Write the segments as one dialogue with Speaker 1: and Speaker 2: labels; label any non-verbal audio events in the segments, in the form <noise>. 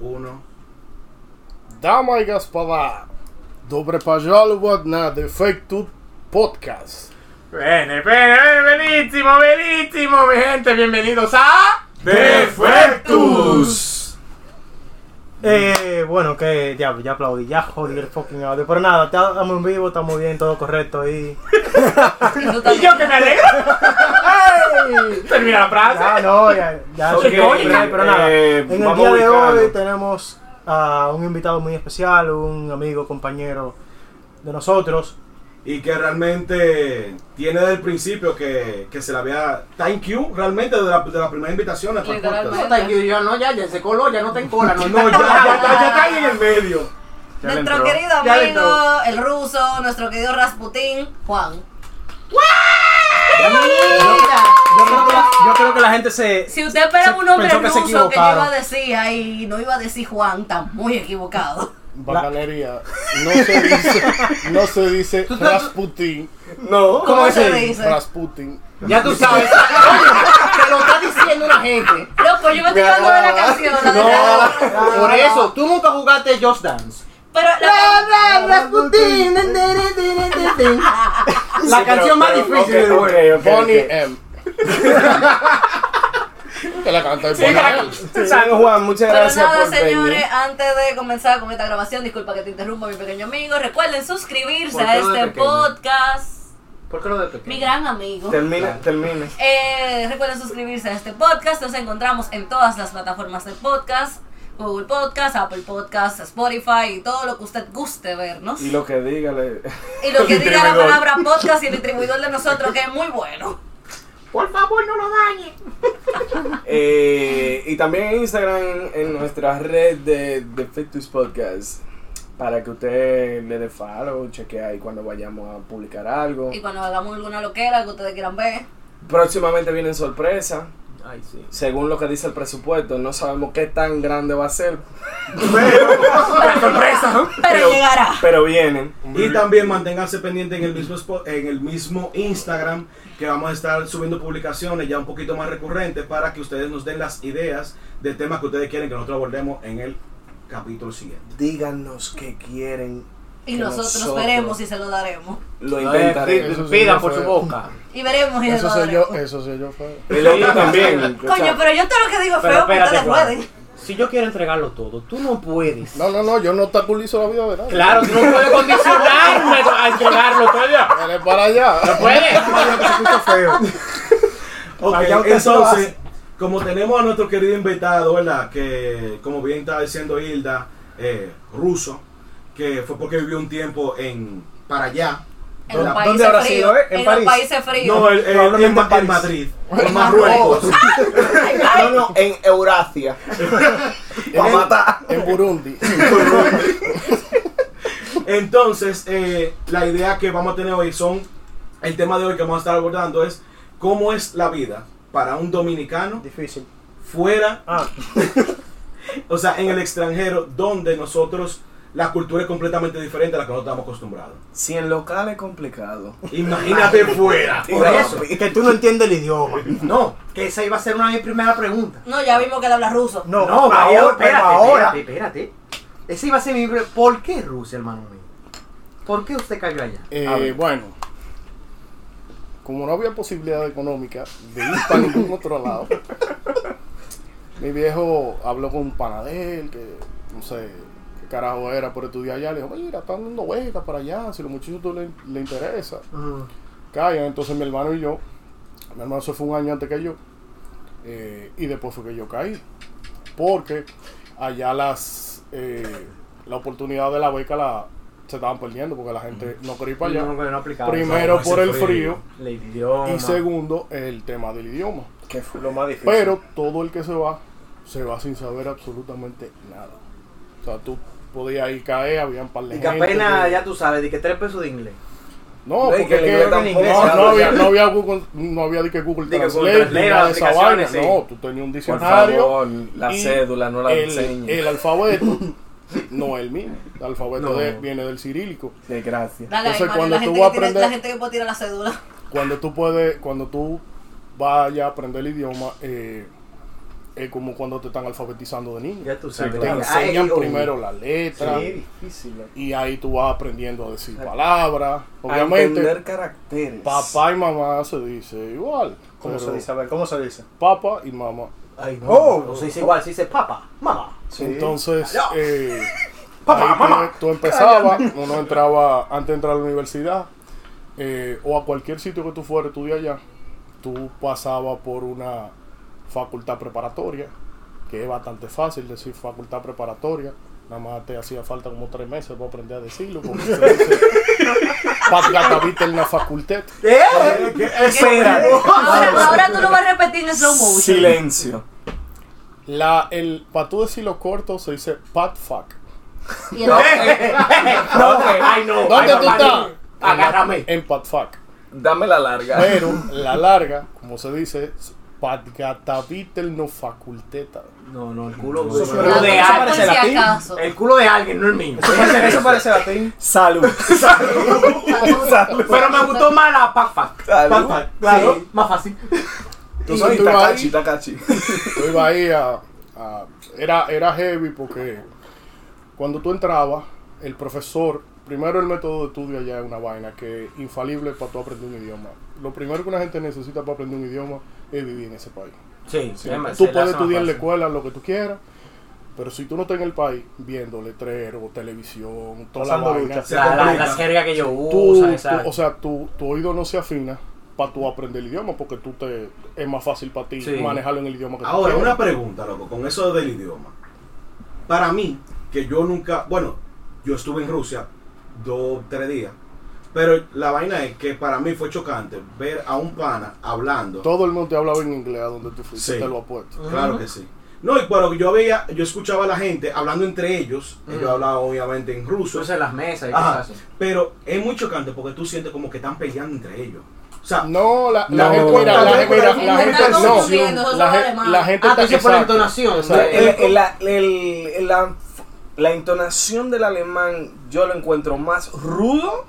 Speaker 1: Uno.
Speaker 2: Dama i gospoda, dobre požalovat na Defected Podcast.
Speaker 3: Bene, bene, bene, benissimo, benissimo, mi gente, bienvenidos a
Speaker 1: Defectus.
Speaker 4: Eh, bueno, que ya, ya aplaudí, ya jodí el fucking audio. Pero nada, estamos en vivo, estamos bien, todo correcto ahí. <laughs>
Speaker 3: Y yo que me alegro. Termina la frase.
Speaker 4: Ya, no, ya, ya. Pero, pero nada,
Speaker 1: eh,
Speaker 4: en el día de hoy tenemos a un invitado muy especial, un amigo, compañero de nosotros.
Speaker 1: Y que realmente tiene desde el principio que, que se le había. Thank you, realmente, de la, de la primera invitación
Speaker 5: Literalmente.
Speaker 1: podcast.
Speaker 3: Thank you, yo no, ya, ya se coló, ya no está en cola. No, <laughs>
Speaker 1: No, ya, ya, está- ya está ahí en el medio.
Speaker 3: Ya
Speaker 5: nuestro querido
Speaker 3: Ya
Speaker 5: amigo, el ruso, nuestro querido Rasputín, Juan.
Speaker 4: Yo creo, que la, yo creo que la gente se.
Speaker 5: Si usted espera un nombre
Speaker 4: pensó que se
Speaker 5: ruso que yo iba a decir ahí, no iba a decir Juan, está muy equivocado.
Speaker 2: Bacanería. No se dice, no se dice Rasputin.
Speaker 1: No.
Speaker 5: ¿Cómo se dice?
Speaker 2: Rasputin.
Speaker 3: Ya tú sabes. Oye, te lo está diciendo una gente.
Speaker 5: Loco, yo me estoy dando de la canción, la verdad.
Speaker 3: Por eso, tú nunca jugaste Just Dance.
Speaker 5: Pero la,
Speaker 3: La canción más difícil del
Speaker 1: ok,
Speaker 2: Bonnie. M. <laughs> que la canta el
Speaker 3: Sí,
Speaker 1: San Juan, muchas
Speaker 5: Pero
Speaker 1: gracias
Speaker 5: nada,
Speaker 1: por
Speaker 5: señores,
Speaker 1: venir.
Speaker 5: antes de comenzar con esta grabación, disculpa que te interrumpa, mi pequeño amigo. Recuerden suscribirse
Speaker 3: ¿Por
Speaker 5: a
Speaker 3: qué lo de
Speaker 5: este podcast.
Speaker 3: ¿Por qué lo de pequeño?
Speaker 5: Mi gran amigo.
Speaker 1: Termine, termine.
Speaker 5: Eh, recuerden suscribirse a este podcast. Nos encontramos en todas las plataformas de podcast. Google Podcast, Apple Podcast, Spotify y todo lo que usted guste vernos.
Speaker 1: Y lo que diga, le...
Speaker 5: Y lo <laughs> que diga la palabra podcast y el distribuidor de nosotros, que es muy bueno.
Speaker 3: Por favor, no lo dañe.
Speaker 1: Eh, y también en Instagram, en nuestra red de Defectus Podcast, para que usted le dé follow, cheque ahí cuando vayamos a publicar algo.
Speaker 5: Y cuando hagamos alguna loquera que ustedes quieran ver.
Speaker 1: Próximamente vienen sorpresas,
Speaker 3: Ay, sí.
Speaker 1: según lo que dice el presupuesto, no sabemos qué tan grande va a ser,
Speaker 3: Para <laughs> sorpresa.
Speaker 5: Pero, llegará.
Speaker 1: pero vienen.
Speaker 6: Y también manténganse pendientes en el mismo spot- en el mismo Instagram que vamos a estar subiendo publicaciones ya un poquito más recurrentes para que ustedes nos den las ideas de temas que ustedes quieren que nosotros abordemos en el capítulo siguiente.
Speaker 1: Díganos qué quieren.
Speaker 5: Y
Speaker 1: que
Speaker 5: nosotros, veremos si se lo daremos.
Speaker 1: Lo intentaremos.
Speaker 3: Pidan por su boca.
Speaker 5: Y veremos si se
Speaker 2: Eso
Speaker 5: lo
Speaker 2: soy yo,
Speaker 5: daremos.
Speaker 2: eso soy yo fue.
Speaker 1: El otro también. <laughs>
Speaker 5: Coño, pero yo todo lo que digo
Speaker 3: Pero
Speaker 5: feo, pero
Speaker 3: espérate,
Speaker 5: ustedes pueden.
Speaker 3: Si yo quiero entregarlo todo, tú no puedes.
Speaker 2: No, no, no, yo no obstaculizo la vida de nadie.
Speaker 3: Claro, tú no puedes condicionarme a entregarlo todo.
Speaker 2: Dale para allá.
Speaker 3: No puedes.
Speaker 4: feo.
Speaker 6: Ok,
Speaker 4: Allá se
Speaker 6: entonces, como tenemos a nuestro querido invitado, ¿verdad? Que, como bien estaba diciendo Hilda, eh, ruso, que fue porque vivió un tiempo en para allá.
Speaker 5: En los
Speaker 4: ¿Dónde habrá
Speaker 5: fríos.
Speaker 4: sido, eh? ¿En
Speaker 5: En,
Speaker 4: París?
Speaker 5: los países fríos.
Speaker 6: No, el, el-
Speaker 4: Probablemente
Speaker 6: en,
Speaker 4: en París. <laughs>
Speaker 6: en Madrid, en Marruecos. <laughs>
Speaker 1: no, no, en Eurasia. <laughs> Para matar.
Speaker 2: En Burundi.
Speaker 6: Entonces, eh, la idea que vamos a tener hoy son, el tema de hoy que vamos a estar abordando es cómo es la vida para un dominicano
Speaker 4: Difícil.
Speaker 6: fuera,
Speaker 4: Ah,
Speaker 6: o sea, en el extranjero, donde nosotros, la cultura es completamente diferente a la que nosotros estamos acostumbrados.
Speaker 1: Si en local es complicado.
Speaker 6: Imagínate fuera.
Speaker 4: por eso. Y que tú no entiendes el idioma.
Speaker 3: No, que esa iba a ser una de mis primeras preguntas.
Speaker 5: No, ya vimos que él habla ruso.
Speaker 4: No,
Speaker 3: No,
Speaker 4: ahora,
Speaker 3: ahora,
Speaker 4: pero
Speaker 3: espérate,
Speaker 4: ahora.
Speaker 3: espérate, espérate. Esa iba a ser mi ¿Por qué Rusia, hermano mío? ¿Por qué usted cayó allá?
Speaker 2: Eh,
Speaker 1: A ver.
Speaker 2: bueno, como no había posibilidad económica de ir para ningún otro lado, <laughs> mi viejo habló con un panadero que no sé qué carajo era por estudiar allá. Le dijo, mira, están dando becas para allá, si los muchachos le, le interesa. Caigan, entonces mi hermano y yo, mi hermano se fue un año antes que yo, eh, y después fue que yo caí. Porque allá las eh, la oportunidad de la beca la se estaban perdiendo porque la gente no quería ir para allá.
Speaker 3: No, no, no aplicaba.
Speaker 2: Primero por el
Speaker 6: frío.
Speaker 2: frío
Speaker 3: El idioma.
Speaker 2: y segundo el tema del idioma.
Speaker 1: Que fue lo más difícil.
Speaker 2: Pero todo el que se va, se va sin saber absolutamente nada. O sea, tú podías ir caer, había un par de
Speaker 3: Y que
Speaker 2: gente
Speaker 3: apenas,
Speaker 2: que-
Speaker 3: ya tú sabes, de que tres pesos de inglés.
Speaker 2: No,
Speaker 1: No,
Speaker 2: porque
Speaker 1: que
Speaker 2: es
Speaker 1: inglés
Speaker 2: no, no había, no había Google, no había de que Google
Speaker 3: De que Google
Speaker 2: Translate, ni nada de esa vaina.
Speaker 3: aplicaciones, sí.
Speaker 2: No, tú tenías un
Speaker 1: Por
Speaker 2: diccionario.
Speaker 1: favor, la cédula no la
Speaker 2: el,
Speaker 1: enseñes.
Speaker 2: el alfabeto <laughs> no es el mismo. El alfabeto
Speaker 3: No.
Speaker 2: de- viene del cirílico.
Speaker 1: Desgracia.
Speaker 5: Dale,
Speaker 2: Entonces, cuando
Speaker 5: la,
Speaker 2: tú vas a aprender-
Speaker 5: la gente que puede tirar la cédula.
Speaker 2: Cuando tú puedes, cuando tú vayas a aprender el idioma, eh, es como cuando te están alfabetizando de niño.
Speaker 3: Ya tú sabes.
Speaker 2: Te
Speaker 1: claro.
Speaker 2: enseñan
Speaker 3: Ay,
Speaker 2: primero la letra
Speaker 1: Qué difícil. ¿no?
Speaker 2: y ahí tú vas aprendiendo a decir palabras.
Speaker 1: A
Speaker 2: Obviamente,
Speaker 1: entender caracteres.
Speaker 2: papá y mamá se dice igual.
Speaker 4: ¿Cómo se dice? A ver, ¿cómo se dice?
Speaker 2: Papá y mamá.
Speaker 3: Ay, no.
Speaker 1: Oh.
Speaker 3: No se dice igual, se dice papá, mamá.
Speaker 1: Sí.
Speaker 2: Entonces, eh, <laughs>
Speaker 3: Papá,
Speaker 2: tú-
Speaker 3: mamá.
Speaker 2: tú, empezabas, uno entraba antes de entrar a la universidad eh, o a cualquier sitio que tú fueras a estudiar allá, tú pasabas por una facultad preparatoria, que es bastante fácil decir facultad preparatoria. Nada más te hacía falta como tres meses para aprender a decirlo. Porque se dice <laughs> Patgatavita en la facultad.
Speaker 1: Espera.
Speaker 5: Ahora, ahora tú lo vas a repetir en slow motion.
Speaker 1: Silencio.
Speaker 2: La, el, para tú decirlo corto, se dice pat fuck.
Speaker 5: Y el- <laughs>
Speaker 3: Ay, no.
Speaker 2: ¿Dónde tú estás?
Speaker 3: Agárrame.
Speaker 2: En pat fuck.
Speaker 1: Dame la larga.
Speaker 2: Pero la larga, como se dice, es Patgatavitel no faculteta.
Speaker 3: No, no, el culo,
Speaker 1: Eso
Speaker 3: el
Speaker 1: suena-
Speaker 3: culo de
Speaker 5: Eso
Speaker 3: alguien.
Speaker 4: latín.
Speaker 3: El culo de alguien, no el mío.
Speaker 4: Eso parece latín. <laughs>
Speaker 1: Salud.
Speaker 3: Pero me gustó más la pac fac.
Speaker 1: Salud.
Speaker 3: Claro, más fácil.
Speaker 1: Soy
Speaker 2: tú ibas
Speaker 1: Takachi, Takachi. <laughs>
Speaker 2: tú ibas ahí a, a- era, era heavy porque cuando tú entrabas, el profesor, primero el método de estudio allá es una vaina que es infalible para tú aprender un idioma. Lo primero que una gente necesita para aprender un idioma es vivir en ese país.
Speaker 3: Sí,
Speaker 2: Sí, tú puedes estudiar en la escuela lo que tú quieras, pero si tú no estás en el país viendo letreros, televisión, toda la vaina,
Speaker 4: lucha.
Speaker 3: La, la, la jerga que yo
Speaker 2: tú,
Speaker 3: uso,
Speaker 2: o sea, tu, tu oído no se afina para tú aprender el idioma porque tú te es más fácil para ti
Speaker 3: Sí.
Speaker 2: manejarlo en el idioma que tú
Speaker 6: Ahora, una pregunta, loco, con eso del idioma. Para mí, que yo nunca, bueno, yo estuve en Rusia dos, tres días, pero la vaina es que para mí fue chocante ver a un pana hablando.
Speaker 2: Todo el mundo te hablaba en inglés a donde tú fuiste,
Speaker 6: Sí.
Speaker 2: te lo apuesto.
Speaker 6: Claro que sí. No, y pero yo veía, yo escuchaba a la gente hablando entre ellos, ellos
Speaker 3: Ujú.
Speaker 6: hablaban obviamente en ruso,
Speaker 3: Tú en las mesas y
Speaker 6: Ajá.
Speaker 3: cosas así.
Speaker 6: pero es muy chocante porque tú sientes como que están peleando entre ellos. O sea,
Speaker 2: No, la, la
Speaker 1: No.
Speaker 2: gente, mira,
Speaker 6: Tal
Speaker 2: la,
Speaker 6: por
Speaker 2: la
Speaker 6: ahí
Speaker 2: gente no, la, gente
Speaker 3: Ah,
Speaker 2: está
Speaker 3: dices por la entonación.
Speaker 1: La- entonación del alemán yo lo encuentro más rudo.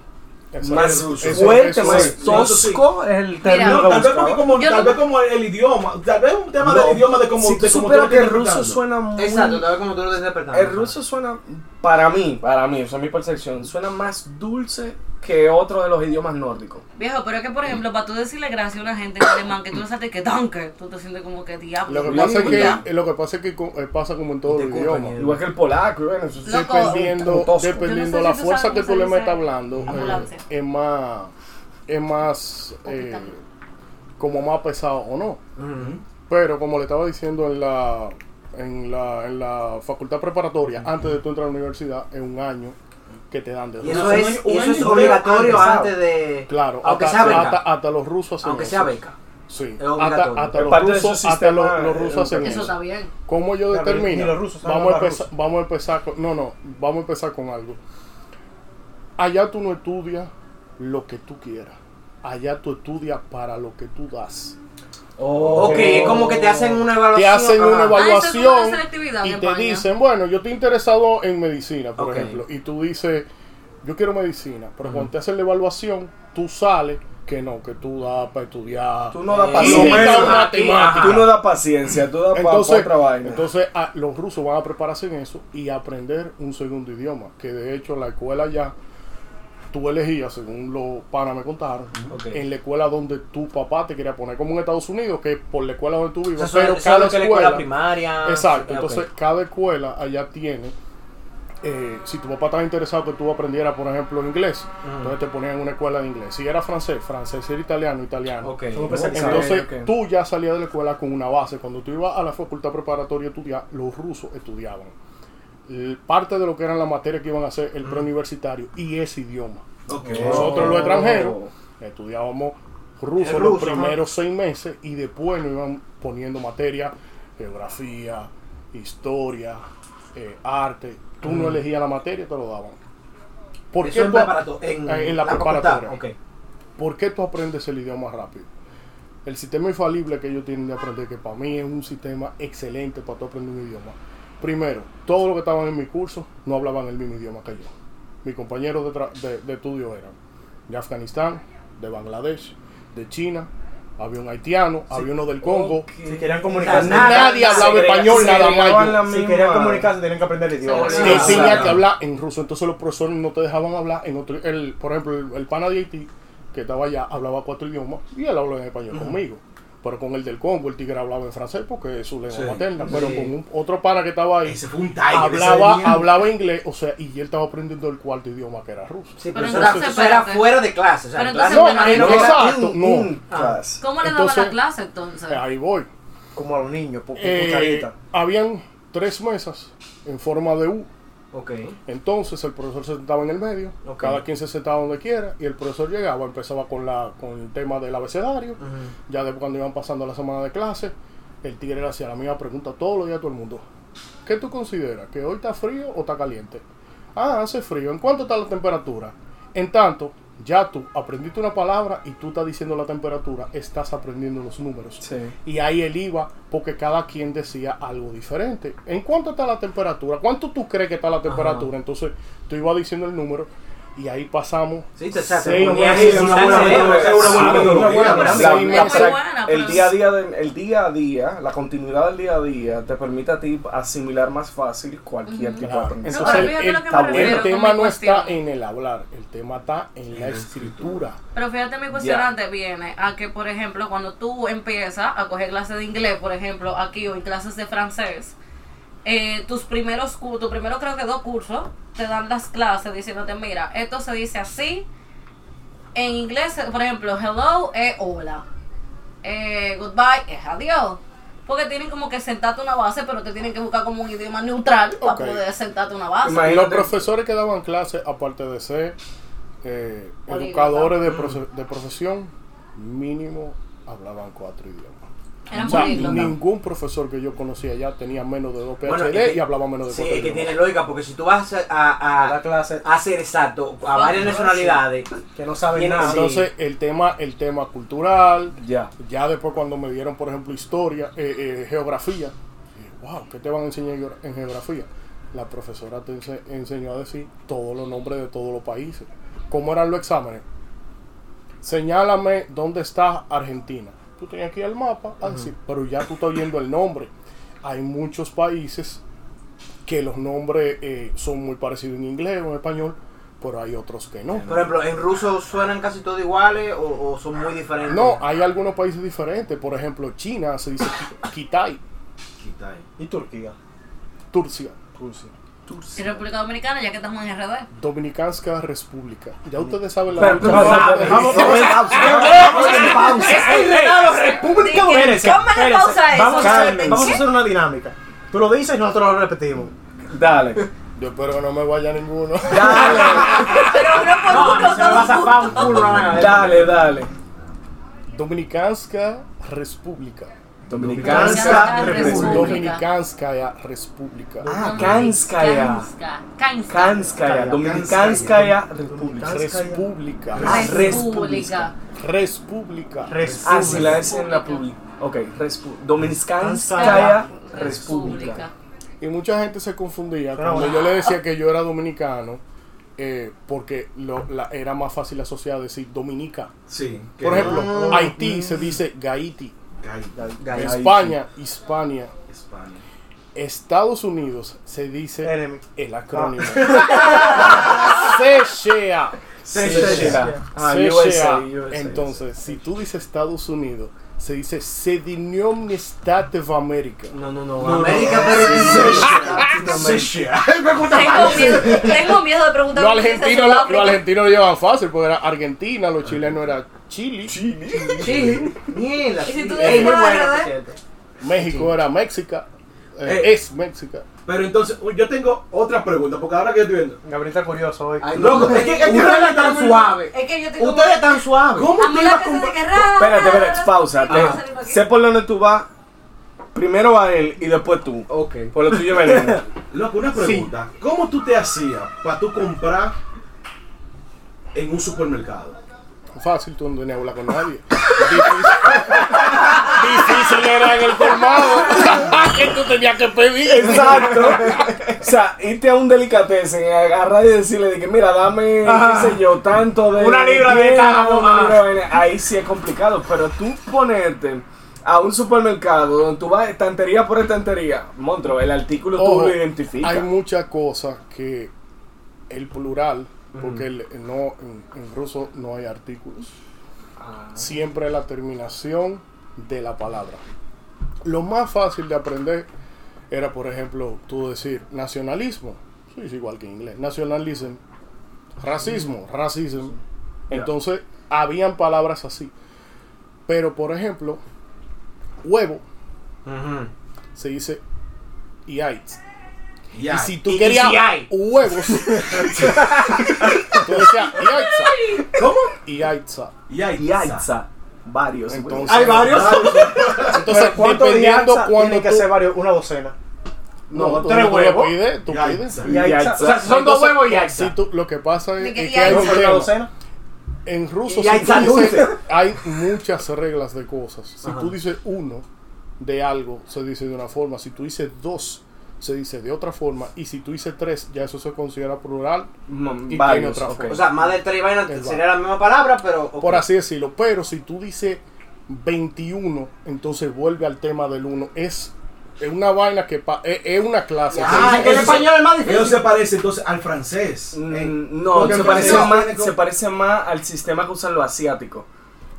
Speaker 1: Más
Speaker 2: Eso-
Speaker 1: fuerte,
Speaker 2: eso
Speaker 1: más
Speaker 2: es.
Speaker 1: tosco. Es el
Speaker 5: Mira,
Speaker 1: término
Speaker 6: no,
Speaker 1: que
Speaker 6: tal vez porque como, tal vez como el, el idioma, tal vez un tema
Speaker 1: No,
Speaker 6: del idioma de cómo
Speaker 1: si tú que el ruso suena muy...
Speaker 3: Exacto, tal vez como tú lo estás interpretando.
Speaker 1: El ruso suena, para mí, para mí, esa es mi percepción, suena más dulce que otro de los idiomas nórdicos.
Speaker 5: Viejo, pero es que, por ejemplo, para tú decirle gracias a una gente en alemán, que tú le saltes que danke, tú te sientes como que diablo.
Speaker 2: Lo que pasa es que, lo que, pasa es que eh, pasa como en todos los idiomas.
Speaker 3: eh.
Speaker 1: Igual que el polaco, bueno, eso es-
Speaker 5: Loco.
Speaker 2: dependiendo, dependiendo
Speaker 5: Yo no sé
Speaker 2: la
Speaker 5: si
Speaker 2: fuerza
Speaker 5: sabes
Speaker 2: que tú le metas hablando, eh, es más, es más, eh, como más pesado o no. Pero como le estaba diciendo en la, en la, en la facultad preparatoria, antes de tú entrar a la universidad, es un año que te dan de
Speaker 3: Y eso
Speaker 6: Un
Speaker 3: es,
Speaker 6: año-
Speaker 3: y eso es obligatorio
Speaker 6: antes,
Speaker 3: antes de.
Speaker 2: Claro,
Speaker 3: Aunque
Speaker 2: hasta,
Speaker 3: sea beca.
Speaker 2: hasta, hasta los rusos hacen
Speaker 3: Aunque
Speaker 2: eso.
Speaker 3: sea beca.
Speaker 2: Sí, hasta, hasta los rusos, hasta los, los rusos hacen
Speaker 5: Eso
Speaker 2: eso.
Speaker 5: está bien.
Speaker 2: ¿Cómo yo determino? vamos, a empezar, vamos a empezar con. No, no, vamos a empezar con algo. Allá tú no estudias lo que tú quieras. Allá tú estudias para lo que tú das.
Speaker 1: Oh.
Speaker 3: Ok, es como que te hacen una evaluación.
Speaker 2: Te hacen una.
Speaker 5: Ah, es
Speaker 2: evaluación y te
Speaker 5: España.
Speaker 2: dicen, bueno, yo estoy interesado en medicina, por ejemplo, y tú dices, yo quiero medicina, pero cuando te hacen la evaluación, tú sales que no, que tú das para estudiar.
Speaker 1: Tú no das paciencia. Tú no das paciencia, tú das
Speaker 2: Entonces,
Speaker 1: otra vaina.
Speaker 2: entonces ah, los rusos van a prepararse en eso y aprender un segundo idioma, que de hecho la escuela ya tú elegías, según los panas me contaron, en la escuela donde tu papá te quería poner, como en Estados Unidos, que es por la escuela donde tú
Speaker 3: O
Speaker 2: vives,
Speaker 3: sea,
Speaker 2: pero
Speaker 3: eso
Speaker 2: cada
Speaker 3: lo que la
Speaker 2: escuela,
Speaker 3: escuela primaria.
Speaker 2: exacto, entonces cada escuela allá tiene, eh, si tu papá estaba interesado que tú aprendieras, por ejemplo, inglés, entonces te ponían en una escuela de inglés, si era francés, francés, si era italiano, italiano, entonces tú ya salías de la escuela con una base. Cuando tú ibas a la facultad preparatoria a estudiar, los rusos estudiaban. L- Parte de lo que eran las materias que iban a hacer el preuniversitario y ese idioma. Nosotros los extranjeros estudiábamos ruso los primeros seis meses y después nos iban poniendo materia, geografía, historia, eh, arte. Tú no elegías la materia, te lo daban. ¿Por
Speaker 3: Eso
Speaker 2: qué
Speaker 3: en,
Speaker 2: tú-
Speaker 3: preparato- en,
Speaker 2: en la
Speaker 3: facultad,
Speaker 2: preparatoria.
Speaker 3: ok.
Speaker 2: ¿Por qué tú aprendes el idioma rápido? El sistema infalible que ellos tienen de aprender, que para mí es un sistema excelente para tú aprender un idioma. Primero, todos los que estaban en mi curso no hablaban el mismo idioma que yo. Mis compañeros de, tra- de- de estudio eran de Afganistán, de Bangladesh, de China, había un haitiano, había uno del Congo.
Speaker 4: Si querían comunicarse,
Speaker 3: Nada,
Speaker 2: Nadie hablaba español, nada más.
Speaker 4: si querían comunicarse, tenían que aprender el idioma.
Speaker 5: Sí,
Speaker 2: tenía
Speaker 1: claro.
Speaker 2: que hablar en ruso, entonces los profesores no te dejaban hablar en otro. El, por ejemplo, el, el pana de Haití, que estaba allá, hablaba cuatro idiomas y él habló en español conmigo. Pero con el del Congo, el tigre hablaba en francés porque es su lengua
Speaker 6: Sí.
Speaker 2: materna. Pero
Speaker 3: Sí.
Speaker 2: con un- otro pana que estaba ahí,
Speaker 6: Ese fue un tiger.
Speaker 2: hablaba, hablaba inglés, o sea, y él estaba aprendiendo el cuarto idioma que era ruso.
Speaker 3: Sí,
Speaker 5: Pero
Speaker 3: pero eso era,
Speaker 5: entonces,
Speaker 3: eso era
Speaker 5: espérate.
Speaker 3: fuera de clase. O sea, clase
Speaker 5: entonces, bueno,
Speaker 3: imagino
Speaker 2: no, exacto,
Speaker 3: un-
Speaker 2: no.
Speaker 3: un-
Speaker 1: Ah.
Speaker 3: clase.
Speaker 5: ¿Cómo le
Speaker 2: Entonces-
Speaker 5: la clase entonces?
Speaker 2: Eh, Ahí voy.
Speaker 4: Como a los niños, por, por
Speaker 2: Eh, habían tres mesas en forma de U.
Speaker 3: Ok.
Speaker 2: Entonces el profesor se sentaba en el medio,
Speaker 3: Ok.
Speaker 2: cada quien se sentaba donde quiera y el profesor llegaba, empezaba con la con el tema del abecedario. Ya después cuando iban pasando la semana de clase, el tigre le hacía la misma pregunta todos los días a todo el mundo. ¿Qué tú consideras? ¿Que hoy está frío o está caliente? Ah, hace frío. ¿En cuánto está la temperatura? En tanto, ya tú aprendiste una palabra y tú estás diciendo la temperatura, estás aprendiendo los números.
Speaker 1: Sí.
Speaker 2: Y ahí él iba porque cada quien decía algo diferente. ¿En cuánto está la temperatura? ¿Cuánto tú crees que está la temperatura? Entonces tú ibas diciendo el número y ahí pasamos.
Speaker 3: Sí, te,
Speaker 2: seis meses,
Speaker 3: el
Speaker 5: pero-
Speaker 1: día a día de- el día a día la continuidad del día a día te permite a ti asimilar más fácil cualquier tipo
Speaker 2: Claro.
Speaker 1: de aprendizaje
Speaker 5: pero
Speaker 2: Entonces
Speaker 5: fíjate
Speaker 2: el, el
Speaker 5: refiero
Speaker 2: tema
Speaker 5: mi
Speaker 2: no está en el hablar, el tema está en la escritura.
Speaker 5: Pero fíjate, mi cuestionante viene a que, por ejemplo, cuando tú empiezas a coger clases de inglés, por ejemplo, aquí o en clases de francés, eh, tus primeros, cu- tu primero creo que dos cursos, te dan las clases diciéndote, mira, esto se dice así. En inglés, por ejemplo, hello es hola. Eh, goodbye es adiós. Porque tienen como que sentarte una base, pero te tienen que buscar como un idioma neutral para poder sentarte una base.
Speaker 1: Imagínate-
Speaker 2: Y los profesores que daban clases, aparte de ser eh, educadores de, profe- de profesión, mínimo hablaban cuatro idiomas.
Speaker 5: Eran
Speaker 2: O sea, ningún profesor que yo conocía ya tenía menos de dos PhD
Speaker 3: Bueno,
Speaker 2: y hablaba menos de
Speaker 3: Sí, es que tiene lógica, porque si tú vas a, a,
Speaker 4: La
Speaker 3: a,
Speaker 4: clase
Speaker 3: a hacer exacto a varias nacionalidades,
Speaker 4: que no saben nada.
Speaker 3: sí.
Speaker 2: Entonces, el tema, el tema cultural,
Speaker 1: ya
Speaker 2: ya después cuando me dieron, por ejemplo, historia, eh, eh, geografía, wow, ¿qué te van a enseñar en geografía? La profesora te ense- enseñó a decir todos los nombres de todos los países. ¿Cómo eran los exámenes? Señálame dónde está Argentina. Tú tenías que ir al mapa a decir, pero ya tú estás oyendo el nombre. Hay muchos países que los nombres eh, son muy parecidos en inglés o en español, pero hay otros que no.
Speaker 3: por ejemplo, en ruso suenan casi todos iguales o, o son muy diferentes.
Speaker 2: No, hay algunos países diferentes. Por ejemplo, China se dice Ki- Kitai,
Speaker 6: ahí.
Speaker 4: Y Turquía.
Speaker 2: Turcia,
Speaker 5: República Dominicana, ya que estamos en RD.
Speaker 2: Dominicanska República. Ya ustedes saben la
Speaker 1: Pero-
Speaker 2: lucha.
Speaker 4: Vamos, vamos,
Speaker 5: Espérate,
Speaker 4: Espérense,
Speaker 5: ¿Cómo le
Speaker 4: espérense.
Speaker 5: pausa eso?
Speaker 4: Vamos, a hacer,
Speaker 5: ¿Qué?
Speaker 4: vamos a hacer una dinámica. Tú lo dices y nosotros lo repetimos.
Speaker 1: dale
Speaker 2: Yo espero que no me vaya ninguno.
Speaker 1: dale <laughs>
Speaker 5: Pero uno por
Speaker 4: No,
Speaker 5: uno,
Speaker 4: no se me va a
Speaker 5: todo
Speaker 1: dale dale
Speaker 2: Dominicanska República.
Speaker 1: Dominicanska
Speaker 5: República.
Speaker 1: República
Speaker 2: Dominicanskaya República.
Speaker 1: ah Kanskaya
Speaker 5: Kanska. Kanska.
Speaker 1: Kanskaya Dominikanskaya República
Speaker 2: República.
Speaker 5: República.
Speaker 2: República.
Speaker 1: ah si la es en la pública ok Dominikanskaya República.
Speaker 2: Y mucha gente se confundía
Speaker 4: Pero
Speaker 2: cuando yo le decía que yo era dominicano, eh, porque lo- la- era más fácil asociar decir Dominica.
Speaker 6: Sí.
Speaker 2: Por ejemplo,
Speaker 3: Ah.
Speaker 2: Haití se dice Gaiti. España, Hispania.
Speaker 6: España.
Speaker 2: Estados Unidos se dice
Speaker 4: Enemy.
Speaker 2: el acrónimo. <laughs> CSHA.
Speaker 1: CSHA. Ah,
Speaker 2: CSHA.
Speaker 1: USA, USA.
Speaker 2: Entonces, si tú dices Estados Unidos, se dice Sedinium State of America.
Speaker 3: No, no, no. América, pero
Speaker 5: Tengo miedo, tengo miedo de preguntar
Speaker 2: los argentinos lo llevan fácil porque era Argentina, los chilenos era Chile,
Speaker 3: mierda.
Speaker 5: ¿Y si tú
Speaker 3: Ey, muy bueno,
Speaker 5: RD?
Speaker 3: por cierto.
Speaker 2: México era México, eh,
Speaker 6: Eh.
Speaker 2: es México.
Speaker 6: Pero entonces, yo tengo otra pregunta, porque ahora que yo estoy viendo.
Speaker 4: Gabriel está curioso hoy.
Speaker 3: Ay,
Speaker 6: Loco, es que- es que
Speaker 3: ustedes están
Speaker 6: me-
Speaker 3: suaves.
Speaker 5: Es que yo tengo
Speaker 3: Ustedes están suaves.
Speaker 6: ¿Cómo
Speaker 5: mí
Speaker 6: ibas
Speaker 5: rara.
Speaker 1: espérate espérate pausa te-
Speaker 5: Ah.
Speaker 1: sé por dónde tú vas primero va él y después tú
Speaker 3: Ok.
Speaker 1: por lo tuyo venimos <laughs>
Speaker 6: Loco, una pregunta. ¿Cómo tú te hacías para tú comprar en un supermercado?
Speaker 2: Fácil, tú no tenías hablar con nadie. Difícil, difícil era en el colmado. <laughs> que tú tenías que pedir.
Speaker 1: Exacto. o sea, irte a un delicatessen, agarrar y decirle de que mira, dame,
Speaker 3: Ajá.
Speaker 1: qué sé yo, tanto de.
Speaker 3: Una libra de
Speaker 1: vaina. Ahí sí es complicado. Pero tú ponerte a un supermercado donde tú vas estantería por estantería, monstruo, el artículo
Speaker 2: Ojo,
Speaker 1: tú lo identificas.
Speaker 2: Hay muchas cosas que el plural, porque el- no, en, en ruso no hay artículos.
Speaker 1: Ah.
Speaker 2: Siempre la terminación de la palabra. Lo más fácil de aprender era, por ejemplo, tú decir nacionalismo. Sí, es igual que en inglés. Nationalism. Racismo. Racism. Entonces, habían palabras así. Pero, por ejemplo, huevo se dice yaitz. Y si tú
Speaker 3: Y- y
Speaker 2: querías
Speaker 3: hay.
Speaker 2: huevos, <laughs> tú decías.
Speaker 6: ¿Cómo?
Speaker 2: Yaitza.
Speaker 6: Ya,
Speaker 1: Yaitza. Varios.
Speaker 2: Entonces-
Speaker 3: Hay varios.
Speaker 2: Entonces,
Speaker 4: ¿Cuánto
Speaker 2: dependiendo cuando
Speaker 4: tiene que
Speaker 2: tú...
Speaker 4: ser varios? Una docena.
Speaker 2: No,
Speaker 3: tres huevos.
Speaker 2: pides, tú
Speaker 6: Ya,
Speaker 2: pides.
Speaker 6: ya.
Speaker 1: Yaitza.
Speaker 3: O sea, si son dos huevos y
Speaker 2: Si tú, lo que pasa es,
Speaker 5: que
Speaker 2: hay un
Speaker 4: ¿Una
Speaker 2: tema.
Speaker 4: docena?
Speaker 2: En ruso
Speaker 3: Y
Speaker 2: si tú dices- hay muchas reglas de cosas. Si
Speaker 3: Ajá.
Speaker 2: tú dices uno de algo, se dice de una forma. Si tú dices dos, se dice de otra forma. Y si tú dices tres, ya eso se considera plural.
Speaker 1: Mm,
Speaker 2: Y
Speaker 1: varios,
Speaker 2: tiene otra
Speaker 1: ok.
Speaker 2: forma.
Speaker 3: O sea, más de tres vainas
Speaker 2: Es
Speaker 3: sería la misma palabra, pero.
Speaker 2: Por así decirlo. Pero si tú dices 21, entonces vuelve al tema del 1. Es, es una vaina que pa- es, es una clase.
Speaker 3: Ah,
Speaker 6: Eso
Speaker 3: que el
Speaker 6: se-
Speaker 3: español es más
Speaker 6: Eso
Speaker 3: difícil.
Speaker 6: se parece entonces al francés.
Speaker 1: Mm, No, se parece, más, se parece más al sistema que usan los asiáticos.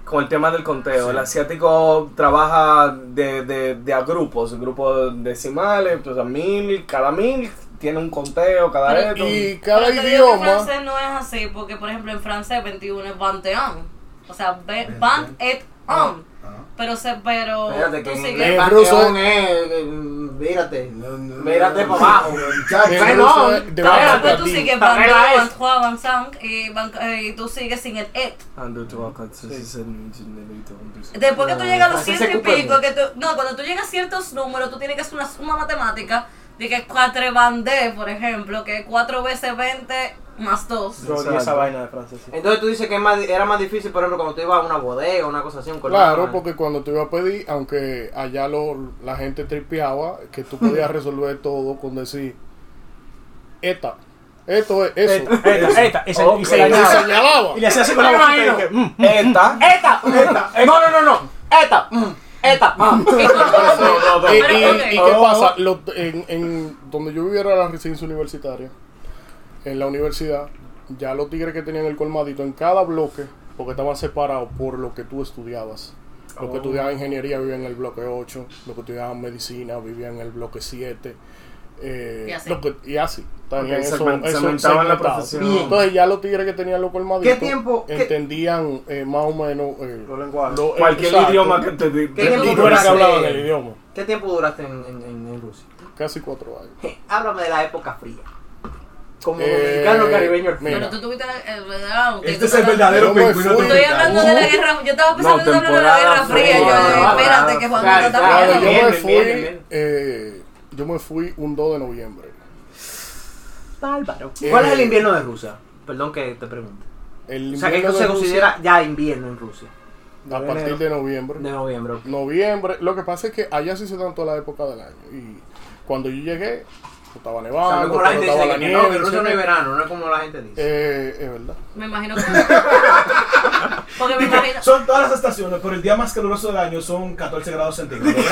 Speaker 1: Con el tema del conteo.
Speaker 6: Sí.
Speaker 1: El asiático trabaja de, de, de a grupos, grupos decimales, o sea, mil, cada mil tiene un conteo, cada
Speaker 5: Pero-
Speaker 1: esto.
Speaker 2: Y cada
Speaker 5: Pero que en
Speaker 2: idioma.
Speaker 5: francés no es así, porque por ejemplo en francés 21 es 21. O sea, ve-
Speaker 6: Bien,
Speaker 5: 20 et on.
Speaker 6: Ah.
Speaker 5: Pero se, pero
Speaker 3: Espérate,
Speaker 5: tú
Speaker 3: que en
Speaker 2: ruso-
Speaker 3: panteón es. eh, Mírate.
Speaker 6: No, no,
Speaker 3: Mírate
Speaker 6: no,
Speaker 3: para abajo.
Speaker 2: bajo
Speaker 5: Después tú sigues
Speaker 3: La regla
Speaker 5: 22,
Speaker 3: es-
Speaker 5: 23, 25 y, van- eh, y tú sigues sin el et.
Speaker 1: Ocho,
Speaker 5: Después que tú
Speaker 3: No,
Speaker 5: llegas a los ciento
Speaker 3: se
Speaker 5: y
Speaker 3: el
Speaker 5: pico, que tú, no, cuando tú llegas a ciertos números, tú tienes que hacer una suma matemática de que 4 bandé, por ejemplo, que 4 veces 20 más 2.
Speaker 4: Yo odio esa vaina de francés. sí.
Speaker 3: Entonces tú dices que es más- era más difícil, por ejemplo, cuando tú ibas a una bodega, una cosa así, un colmado.
Speaker 2: Claro, porque cuando te iba a pedir, aunque allá lo, la gente tripeaba, que tú podías <laughs> resolver todo con decir, esta, esto es eso.
Speaker 4: Esta, esta, esta. Y se, y se la
Speaker 2: Y señalaba.
Speaker 4: Y le hacía así con la boquita y
Speaker 3: imagino.
Speaker 4: que, mm,
Speaker 1: Esta.
Speaker 3: ¡Esta! ¡Esta! No, no, no, no. ¡Esta! mm, Ah. <laughs> <laughs>
Speaker 2: Y, qué pasa? Lo- en, en donde yo viviera la residencia universitaria, en la universidad, ya los tigres que tenían el colmadito en cada bloque, porque estaban separados por lo que tú estudiabas. Los que
Speaker 1: Oh.
Speaker 2: estudiaban ingeniería vivían en el bloque 8, los que estudiaban medicina vivían en el bloque 7. Eh,
Speaker 5: Y así.
Speaker 2: lo que- y así. Tenían
Speaker 1: Ok,
Speaker 2: eso,
Speaker 1: segmen-
Speaker 2: eso
Speaker 1: segmentaban la profesión.
Speaker 3: Bien.
Speaker 2: Entonces ya los tigres que tenían los colmaditos
Speaker 3: ¿Qué tiempo- qué-
Speaker 2: entendían eh, más o menos eh,
Speaker 4: Los lenguajes.
Speaker 2: lo-
Speaker 1: Cualquier
Speaker 2: exacto.
Speaker 1: idioma que te diga.
Speaker 3: ¿Qué tiempo
Speaker 2: no que
Speaker 3: duraste?
Speaker 2: hablaban el idioma.
Speaker 3: ¿Qué tiempo duraste en, en, en- Rusia?
Speaker 2: Casi cuatro años.
Speaker 3: Háblame de la época fría. Como
Speaker 2: Eh,
Speaker 3: dominicano caribeño al.
Speaker 5: Pero tú tuviste la. eh, ¿verdad?
Speaker 6: Este es el verdadero pingüino.
Speaker 5: Estoy hablando de la guerra. Yo estaba pensando
Speaker 1: No,
Speaker 5: en hablar de la guerra fría. Yo, espérate, que Juan
Speaker 3: Claro,
Speaker 5: está
Speaker 2: yo me fui,
Speaker 3: bien, bien.
Speaker 2: eh, yo me fui un 2 de noviembre.
Speaker 5: Bárbaro.
Speaker 3: ¿Cuál es el
Speaker 2: Eh,
Speaker 3: invierno de Rusia? Perdón que te pregunte.
Speaker 2: El
Speaker 3: O sea, que se
Speaker 2: Rusia,
Speaker 3: considera ya invierno en Rusia.
Speaker 2: a partir de noviembre.
Speaker 3: De noviembre. ok.
Speaker 2: Noviembre, lo que pasa es que allá sí se dan toda la época del año. Y cuando yo llegué, estaba
Speaker 3: O sea, no
Speaker 2: nevando,
Speaker 3: es como la gente
Speaker 2: estaba
Speaker 3: dice
Speaker 2: la
Speaker 3: que,
Speaker 2: nieve.
Speaker 3: no, que en Rusia no hay
Speaker 2: etcétera.
Speaker 3: verano, no es como la gente dice.
Speaker 2: Eh, es verdad.
Speaker 5: Me imagino que. <laughs> Porque me imagino.
Speaker 6: Son todas las estaciones, pero el día más caluroso del año son 14 grados centígrados. <laughs>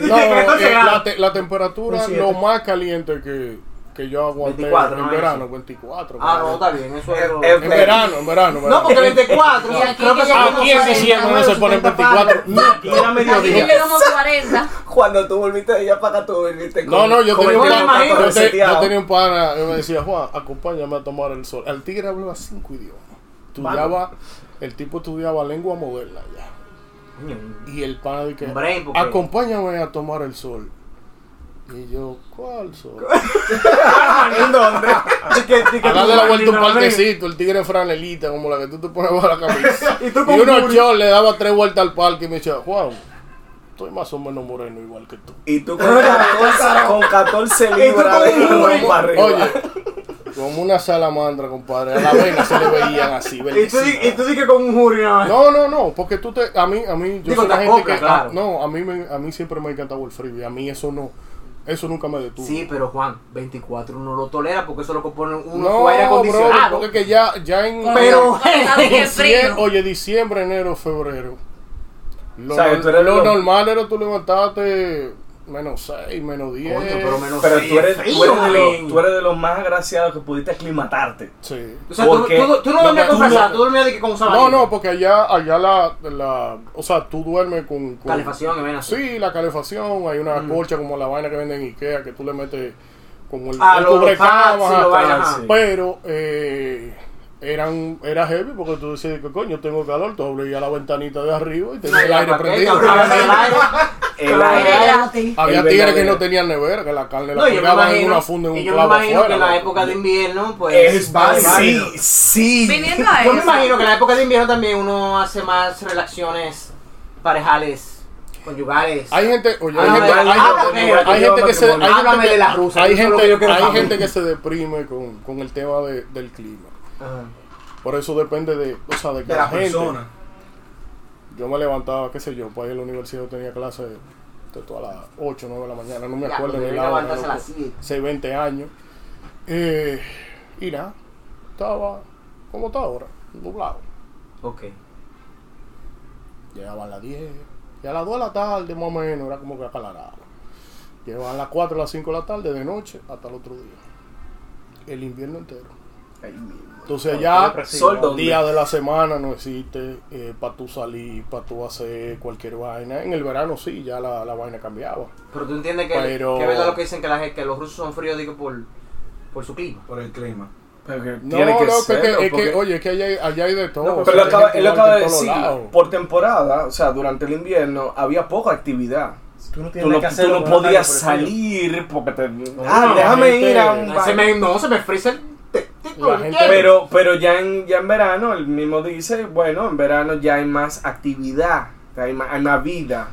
Speaker 2: No, <laughs>
Speaker 3: que 14
Speaker 2: eh,
Speaker 3: grados.
Speaker 2: la, te- la temperatura, lo más caliente que, que yo aguanté
Speaker 3: 24,
Speaker 2: en
Speaker 3: ¿no?
Speaker 2: verano,
Speaker 3: Eso.
Speaker 2: 24.
Speaker 3: Ah, no, está bien, eso es. Lo-
Speaker 1: eh,
Speaker 2: En verano, en verano.
Speaker 3: No, porque 24. <laughs>
Speaker 5: Y aquí
Speaker 3: creo que
Speaker 2: Aquí en
Speaker 3: 40,
Speaker 2: diciembre no se ponen
Speaker 3: 70
Speaker 2: 24. No,
Speaker 4: era
Speaker 5: Aquí
Speaker 4: mediodía.
Speaker 5: llegamos a 40.
Speaker 1: Cuando tú volviste de allá para acá, tú volviste con
Speaker 2: No, no, yo tenía, un pana,
Speaker 3: imagino
Speaker 2: yo, te- yo tenía un pana, yo me decía, Juan, acompáñame a tomar el sol. El tigre hablaba cinco idiomas. Estudiaba, el tipo estudiaba lengua moderna ya.
Speaker 3: Coño,
Speaker 2: Y el pana
Speaker 3: porque-
Speaker 2: acompáñame a tomar el sol. Y yo, ¿cuál sol? <laughs>
Speaker 1: ¿En dónde?
Speaker 2: A darle la vuelta un parquecito, el tigre franelita, como la que tú te pones bajo la camisa. <laughs>
Speaker 3: Y tú
Speaker 2: y
Speaker 3: con
Speaker 2: unos
Speaker 3: booty.
Speaker 2: shorts le daba tres vueltas al parque y me decía, Juan, estoy más o menos moreno igual que tú.
Speaker 1: Y tú con 14, con 14 <laughs> libras de.
Speaker 2: Oye, como una salamandra, compadre. A la vena se le veían así, <laughs>
Speaker 3: Y tú, y tú dices con un jury nada más.
Speaker 2: No, no, no, porque tú te, a mí, a mí, yo
Speaker 3: Digo,
Speaker 2: soy una
Speaker 3: te
Speaker 2: gente que,
Speaker 3: claro.
Speaker 2: a- no, a mí, me, a mí siempre me ha encantado el frío y a mí eso no, eso nunca me detuvo.
Speaker 3: Sí, pero Juan, 24 uno lo tolera porque eso lo compone uno
Speaker 2: no,
Speaker 3: su aire acondicionado.
Speaker 2: porque que ya, ya en,
Speaker 3: Pero-
Speaker 2: diciembre,
Speaker 5: frío.
Speaker 2: oye, diciembre, enero, febrero, lo,
Speaker 1: O sea, que
Speaker 2: nor-
Speaker 1: tú eres
Speaker 2: lo
Speaker 1: lo-
Speaker 2: normal era tú levantarte menos 6, menos 10.
Speaker 3: Coño, pero menos
Speaker 1: Pero
Speaker 3: seis
Speaker 1: tú eres,
Speaker 3: es
Speaker 1: tú,
Speaker 3: frío,
Speaker 1: eres de los, tú eres de los más agraciados que pudiste aclimatarte.
Speaker 2: Sí.
Speaker 3: O sea, tú,
Speaker 1: Porque-
Speaker 3: tú- tú no
Speaker 2: no,
Speaker 3: dormías con frazada,
Speaker 2: no-
Speaker 3: tú dormías de que con
Speaker 2: No,
Speaker 3: sábana.
Speaker 2: no, porque allá, allá la, la, o sea, tú duermes con, con
Speaker 3: Calefacción, que ven así.
Speaker 2: Sí, la calefacción, hay una
Speaker 3: Mm.
Speaker 2: colcha como la vaina que venden en Ikea que tú le metes como el,
Speaker 3: Ah,
Speaker 2: el cubrecama,
Speaker 3: lo vaina,
Speaker 2: pero eh, eran, era heavy porque tú decías que coño, tengo calor, tú abrías la ventanita de arriba y tenía el aire prendido. <laughs>
Speaker 3: El aire.
Speaker 2: Había tigres que no tenían nevera, que la carne la pegaban en una funda en un
Speaker 3: y yo me
Speaker 2: clavo
Speaker 3: imagino
Speaker 2: afuera.
Speaker 3: que en la época de invierno, pues...
Speaker 1: Es válido. Sí, sí.
Speaker 3: Yo me imagino que en la época de invierno también uno hace más relaciones parejales, conyugales.
Speaker 2: Hay gente, oye, hay gente, hay gente-
Speaker 3: ok,
Speaker 2: hay gente que se, hay gente
Speaker 3: Háblame
Speaker 2: que-
Speaker 3: de la rusa,
Speaker 2: hay
Speaker 3: eso es lo
Speaker 2: gente,
Speaker 3: que yo quiero
Speaker 2: hay
Speaker 3: saber.
Speaker 2: gente que se deprime con, con el tema de- del clima.
Speaker 3: Ajá.
Speaker 2: Por eso depende de, o sea, de que
Speaker 6: De
Speaker 2: la,
Speaker 6: la
Speaker 2: gente.
Speaker 6: persona.
Speaker 2: Yo me levantaba, qué sé yo, para ir a la universidad yo tenía clase de todas las 8, 9 de la mañana, no me
Speaker 3: Ya,
Speaker 2: acuerdo ni
Speaker 3: yo
Speaker 2: la hora. 6, 20 años. Eh, y nada, estaba como está ahora, nublado.
Speaker 3: Ok.
Speaker 2: Llegaban a las 10, y a las 2 de la tarde más o menos era como que aclaraba. Llegaban a las 4, a las 5 de la tarde de noche hasta el otro día. El invierno entero. Entonces ya
Speaker 1: ¿dónde?
Speaker 2: día de la semana no existe para tú salir, para tú hacer cualquier vaina. En el verano sí, ya la, la vaina cambiaba.
Speaker 3: Pero tú entiendes que,
Speaker 2: Pero-
Speaker 3: que es verdad lo que dicen que, la, gente- que los rusos son fríos digo, por, por su clima.
Speaker 6: Por el clima.
Speaker 1: Pero que
Speaker 2: No,
Speaker 1: tiene que
Speaker 2: no,
Speaker 1: ser.
Speaker 2: es que, es que,
Speaker 1: porque-
Speaker 2: oye, es que allá hay, allá hay de todo.
Speaker 3: No,
Speaker 2: o
Speaker 1: Pero
Speaker 2: sea,
Speaker 1: acaba, él acaba
Speaker 2: que
Speaker 1: de decir, por temporada, o sea, durante el invierno había poca actividad.
Speaker 4: Tú no
Speaker 1: Tú
Speaker 4: tienes
Speaker 1: no,
Speaker 4: que
Speaker 1: tú
Speaker 4: hacerlo
Speaker 1: no podías salir porque te...
Speaker 2: no,
Speaker 1: ah, déjame
Speaker 2: gente-
Speaker 1: ir a un
Speaker 3: Se me, no, se me frisa el... te- te-
Speaker 2: La gente-
Speaker 1: Pero, pero ya, en, ya en verano, él mismo dice, bueno, en verano ya hay más actividad, hay más, hay más vida.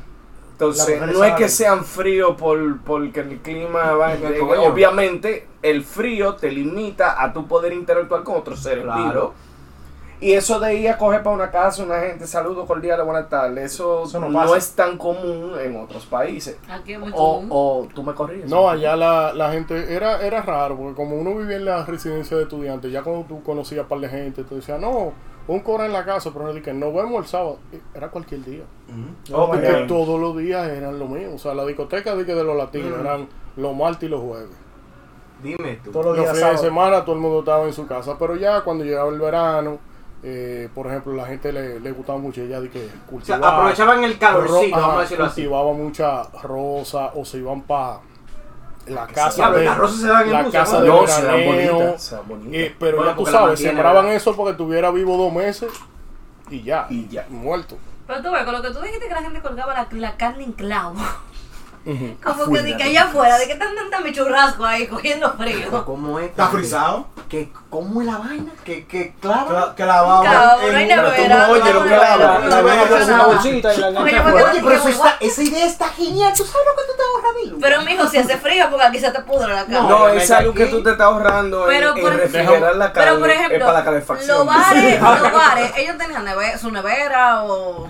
Speaker 1: Entonces, no es que sean fríos por, porque el clima va...
Speaker 3: El
Speaker 1: obviamente, el frío te limita a tu poder interactuar con otros seres
Speaker 3: Claro.
Speaker 1: vivos. Y eso de ir a coger para una casa, una gente, saludos cordiales, buenas tardes, eso,
Speaker 4: Eso no
Speaker 1: es tan común en otros países.
Speaker 5: Aquí es muy
Speaker 1: O,
Speaker 5: común.
Speaker 1: o tú me corriges.
Speaker 2: No, allá la, la gente era, era raro, porque como uno vivía en la residencia de estudiantes, ya cuando tú conocías a par de gente, te decía, no, un coro en la casa, pero no dije, nos vemos el sábado. Y Era cualquier día.
Speaker 1: Oh,
Speaker 2: Porque
Speaker 1: man.
Speaker 2: todos los días eran lo mismo. O sea, la discoteca de, que de los latinos
Speaker 3: Mm.
Speaker 2: eran los martes y los jueves.
Speaker 3: Dime tú.
Speaker 4: Todos los
Speaker 2: Los
Speaker 4: días
Speaker 2: fines de semana todo el mundo estaba en su casa, pero ya cuando llegaba el verano, eh, por ejemplo, la gente le, le gustaba mucho ella de que
Speaker 3: O sea,
Speaker 2: cultivaba.
Speaker 3: aprovechaban el calorcito,
Speaker 2: ro-
Speaker 3: vamos a decirlo así.
Speaker 2: cultivaba mucha rosa o se iban para la casa de
Speaker 3: las rosas se dan en
Speaker 2: la
Speaker 3: Rusia,
Speaker 2: casa de
Speaker 1: No,
Speaker 2: veraneo,
Speaker 1: se dan bonitas.
Speaker 2: eh, pero
Speaker 3: Bueno,
Speaker 2: ya tú sabes, sembraban eso porque estuviera vivo dos meses y ya,
Speaker 1: Y ya.
Speaker 2: muerto.
Speaker 5: Pero tú ves, con lo que tú dijiste que la gente colgaba la, la carne en clavo. Como que de que allá afuera, de que están tanta mi churrasco ahí cogiendo frío.
Speaker 3: ¿Cómo es?
Speaker 6: ¿Está frisado?
Speaker 3: Que ¿Cómo es la vaina? Que, que claro.
Speaker 6: Que la- va
Speaker 5: no hay nevera,
Speaker 1: no
Speaker 5: no hay
Speaker 1: lo
Speaker 5: no
Speaker 1: La nevera es una bolsita y la
Speaker 5: Oye.
Speaker 3: Oye, pero eso está, esa idea está genial. ¿Tú sabes lo que tú te ahorras de luz?
Speaker 5: Pero mijo, si hace frío, porque aquí se te pudre la cara.
Speaker 1: No,
Speaker 3: Obviamente
Speaker 1: es algo que tú te estás ahorrando
Speaker 5: Pero
Speaker 1: en,
Speaker 5: por-
Speaker 1: en refrigerar la carne.
Speaker 5: Pero por ejemplo,
Speaker 1: es para la calefacción.
Speaker 5: los bares, <laughs> los bares, ellos tenían su nevera o.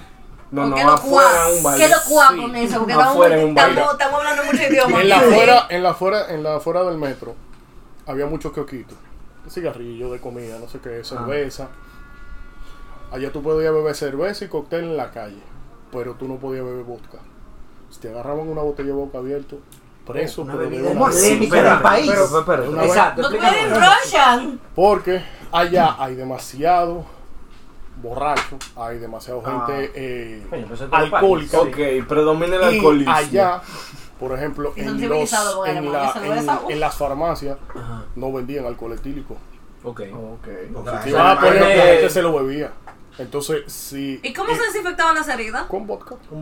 Speaker 1: No, no,
Speaker 5: qué lo
Speaker 1: afuera
Speaker 5: cua-
Speaker 1: en un baile.
Speaker 5: ¿Qué lo
Speaker 2: Sí.
Speaker 5: con eso? Porque
Speaker 1: Afuera
Speaker 5: estamos,
Speaker 1: en un baile.
Speaker 5: estamos, estamos hablando mucho idioma.
Speaker 2: En la afuera, en la afuera, en la afuera del metro había muchos coquitos, cigarrillos de comida, no sé qué, cerveza. Allá tú podías beber cerveza y cóctel en la calle, pero tú no podías beber vodka. Si te agarraban una botella de vodka abierto, preso,
Speaker 3: Una
Speaker 2: pero de una
Speaker 3: ¿Cómo así? endémica del país.
Speaker 1: Pero, pero, pero,
Speaker 3: Exacto.
Speaker 5: No te.
Speaker 2: Porque allá hay demasiado borracho, hay demasiada
Speaker 3: Ah.
Speaker 2: gente eh,
Speaker 3: pero
Speaker 2: alcohólica.
Speaker 1: ok, predomina el
Speaker 2: Y
Speaker 1: alcoholismo.
Speaker 2: allá, por ejemplo, en, los, en, la- en- en las farmacias
Speaker 3: Ajá.
Speaker 2: no vendían alcohol etílico.
Speaker 3: Ok.
Speaker 1: Ok.
Speaker 6: Porque
Speaker 2: Si a poner, la gente se lo bebía. Entonces, si.
Speaker 5: ¿Y cómo se desinfectaban las heridas?
Speaker 2: Con vodka.
Speaker 4: Un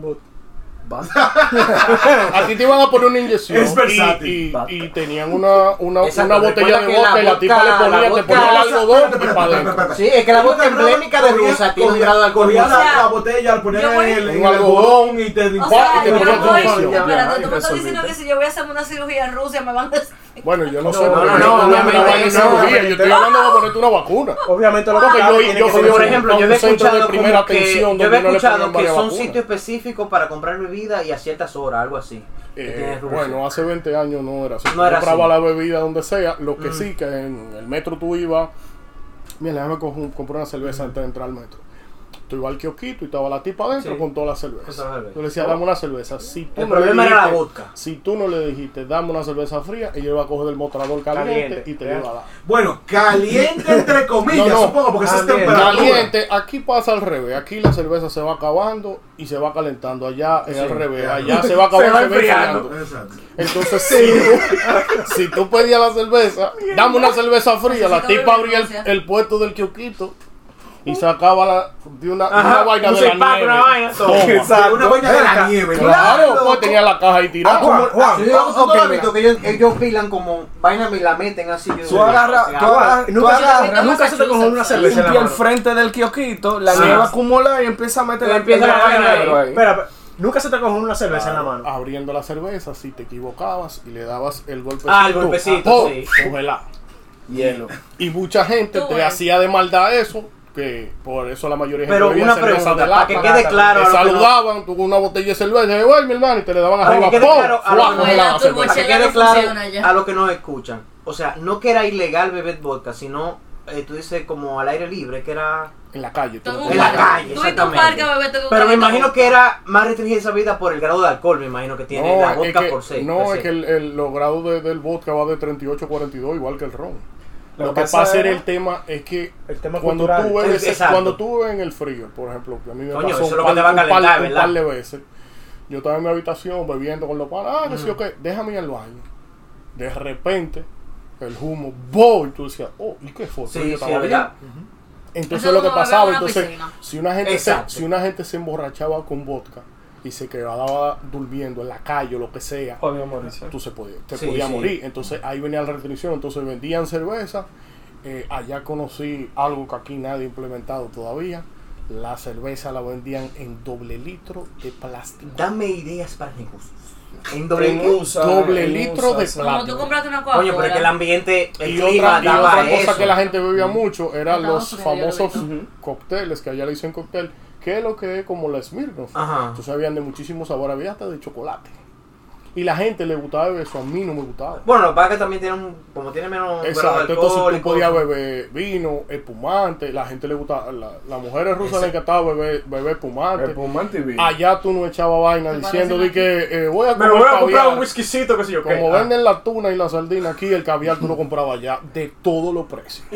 Speaker 4: <laughs>
Speaker 2: A ti te iban a poner una inyección.
Speaker 6: Es versátil.
Speaker 2: Y, y, y tenían una, una, una botella de vodka y la tipa le ponía,
Speaker 3: la
Speaker 2: te ponía el algodón y para adentro.
Speaker 3: Sí, es que la vodka emblemática de Rusia tiene un grado de alcohol.
Speaker 6: La, botella, la ponía el, en
Speaker 2: Un
Speaker 6: el
Speaker 2: algodón.
Speaker 6: y te
Speaker 5: O
Speaker 2: Pa-
Speaker 5: sea,
Speaker 2: y te
Speaker 5: no
Speaker 2: tu
Speaker 1: Ya,
Speaker 5: tú estás diciendo que si yo voy a hacerme una cirugía en Rusia me van a,
Speaker 2: Bueno, yo no,
Speaker 4: No,
Speaker 2: sé.
Speaker 4: no,
Speaker 3: no, no, obviamente.
Speaker 2: Yo estoy hablando de ponerte una vacuna.
Speaker 4: Obviamente lo que
Speaker 2: yo, yo
Speaker 4: ser-
Speaker 3: por ejemplo, yo
Speaker 2: centro
Speaker 3: escuchado
Speaker 2: de primera atención
Speaker 3: yo
Speaker 2: le
Speaker 3: escuchado que son sitios específicos para comprar bebida y a ciertas horas, algo así.
Speaker 2: Eh, bueno, hace 20 años no era así.
Speaker 3: No era
Speaker 2: compraba la bebida donde sea. Lo que
Speaker 3: Mm.
Speaker 2: sí, que en el metro tú ibas. Mira, déjame co- comprar una cerveza antes de entrar al metro. Tú ibas al kiosquito y estaba la tipa adentro
Speaker 3: Sí.
Speaker 2: con toda la cerveza. Tú le decías, dame una cerveza. Si tú
Speaker 3: El
Speaker 2: no le
Speaker 3: era la
Speaker 2: dijiste-
Speaker 3: vodka.
Speaker 2: Si tú no le dijiste, dame una cerveza fría, ella iba a coger del mostrador caliente,
Speaker 4: Caliente,
Speaker 2: y te
Speaker 4: ya.
Speaker 2: iba a dar.
Speaker 6: Bueno, caliente entre <laughs> comillas,
Speaker 2: No, no.
Speaker 6: supongo, porque esa es temperatura.
Speaker 2: Caliente, aquí pasa al revés. Aquí la cerveza se va acabando y se va calentando. Allá es al revés.
Speaker 6: claro.
Speaker 2: Allá se va <laughs> acabando
Speaker 4: Se va enfriando.
Speaker 2: Entonces, si, tú, <laughs> si tú pedías la cerveza, dame una cerveza fría, la tipa abría el, puesto del kiosquito y sacaba la, de una, vaina
Speaker 4: un
Speaker 2: de la nieve.
Speaker 4: una vaina. Exacto.
Speaker 6: Una vaina de la nieve.
Speaker 2: Claro,
Speaker 6: loco.
Speaker 2: pues tenía la caja ahí tirada.
Speaker 1: Ah, Juan, Juan,
Speaker 3: Sí,
Speaker 1: no
Speaker 3: visto que ellos, ellos pilan como vaina y la meten así. yo-
Speaker 1: Tú agarras, tú agarras,
Speaker 4: Nunca se,
Speaker 1: agarras,
Speaker 4: nunca se te cogió una cerveza en la
Speaker 1: limpia el
Speaker 4: mano.
Speaker 1: frente del kiosquito, la
Speaker 3: Sí.
Speaker 1: nieve acumula y empieza a meter
Speaker 3: Y
Speaker 1: la
Speaker 3: empieza
Speaker 1: el
Speaker 3: la vaina ahí.
Speaker 4: Espera, espera. Nunca se te cogió una cerveza en la mano.
Speaker 2: Abriendo la cerveza, si te equivocabas y le dabas el golpecito.
Speaker 3: Ah, el golpecito,
Speaker 2: ¡pum!
Speaker 3: sí.
Speaker 2: cógela.
Speaker 1: Hielo.
Speaker 2: Y mucha gente te
Speaker 5: ves.
Speaker 2: hacía de maldad eso, que por eso la mayoría de gente
Speaker 3: Pero una pregunta,
Speaker 2: de
Speaker 3: para que
Speaker 2: lata.
Speaker 3: quede claro.
Speaker 2: Te saludaban, con una botella de cerveza, y "Ay, mi hermano", y te le daban arriba,
Speaker 3: que quede
Speaker 2: ¡pum!
Speaker 3: claro, a lo que-
Speaker 2: la.
Speaker 3: Para que quede claro a nos escuchan. O sea, no que era ilegal beber vodka, sino eh, tú dices como al aire libre, que era...
Speaker 2: En la calle. tú
Speaker 5: en
Speaker 3: la calle,
Speaker 5: Tú
Speaker 3: exactamente.
Speaker 5: parque
Speaker 3: Pero me imagino que era más restringida esa vida por el grado de alcohol, me imagino que tiene la
Speaker 2: es
Speaker 3: vodka
Speaker 2: que,
Speaker 3: por se.
Speaker 2: no,
Speaker 3: per
Speaker 2: es que el, el- los grados de- del vodka va de 38 a 42, igual que el ron.
Speaker 1: Lo
Speaker 2: Lo
Speaker 1: que pasa era-
Speaker 2: el tema es que
Speaker 4: El tema
Speaker 2: cuando
Speaker 4: cultural.
Speaker 2: tú, bebes,
Speaker 3: Exacto.
Speaker 2: cuando tú bebes en el frío, por ejemplo, que a mí me
Speaker 3: Coño,
Speaker 2: pasó un par, un par- un par de veces. Yo estaba en mi habitación bebiendo con los panas, ah, que sí, ok, déjame ir al baño. De repente, el humo, ¡boom! Y tú decías, oh, ¿y qué fue?
Speaker 3: Sí,
Speaker 2: yo
Speaker 3: sí,
Speaker 2: estaba bien. Entonces lo que pasaba, entonces,
Speaker 5: piscina.
Speaker 2: si una gente se, si una gente se emborrachaba con vodka y se quedaba durmiendo en la calle o lo que sea,
Speaker 1: Podía morirse.
Speaker 2: tú se podía, te
Speaker 3: Sí,
Speaker 2: podía
Speaker 3: sí.
Speaker 2: morir. Entonces ahí venía la restricción, entonces vendían cerveza. Eh, allá conocí algo que aquí nadie ha implementado todavía. La cerveza la vendían en doble litro de plástico.
Speaker 3: Dame ideas para negocios. En doble
Speaker 1: En USA,
Speaker 2: Doble
Speaker 1: en
Speaker 2: litro
Speaker 1: USA,
Speaker 2: de
Speaker 1: sí.
Speaker 2: plata.
Speaker 5: Como tú compraste una
Speaker 3: Coño, pero que el ambiente, el
Speaker 2: Y
Speaker 3: clima
Speaker 2: otra, y
Speaker 3: daba
Speaker 2: otra cosa
Speaker 3: eso.
Speaker 2: que la gente bebía mucho eran los famosos cócteles, que allá le dicen cóctel, que es lo que es como la Smirnoff.
Speaker 3: Ajá.
Speaker 2: Entonces habían de muchísimos sabores, había hasta de chocolate. Y la gente le gustaba beber eso, a mí no me gustaba.
Speaker 3: Bueno, lo que pasa es que también tiene un, como tiene menos
Speaker 2: Exacto,
Speaker 3: alcohol
Speaker 2: entonces tú podías beber vino, espumante, la gente le gustaba, la, las mujeres rusas le encantaba beber, beber espumante.
Speaker 1: El Pumante y vino.
Speaker 2: Allá tú no echabas vaina
Speaker 5: ¿Te
Speaker 2: diciendo de que eh, voy a
Speaker 4: Me
Speaker 2: comer
Speaker 4: voy a comprar un whiskycito, que sé yo qué.
Speaker 2: Como
Speaker 4: Ah.
Speaker 2: venden la tuna y la sardina aquí, el caviar tú lo comprabas allá de todos los precios.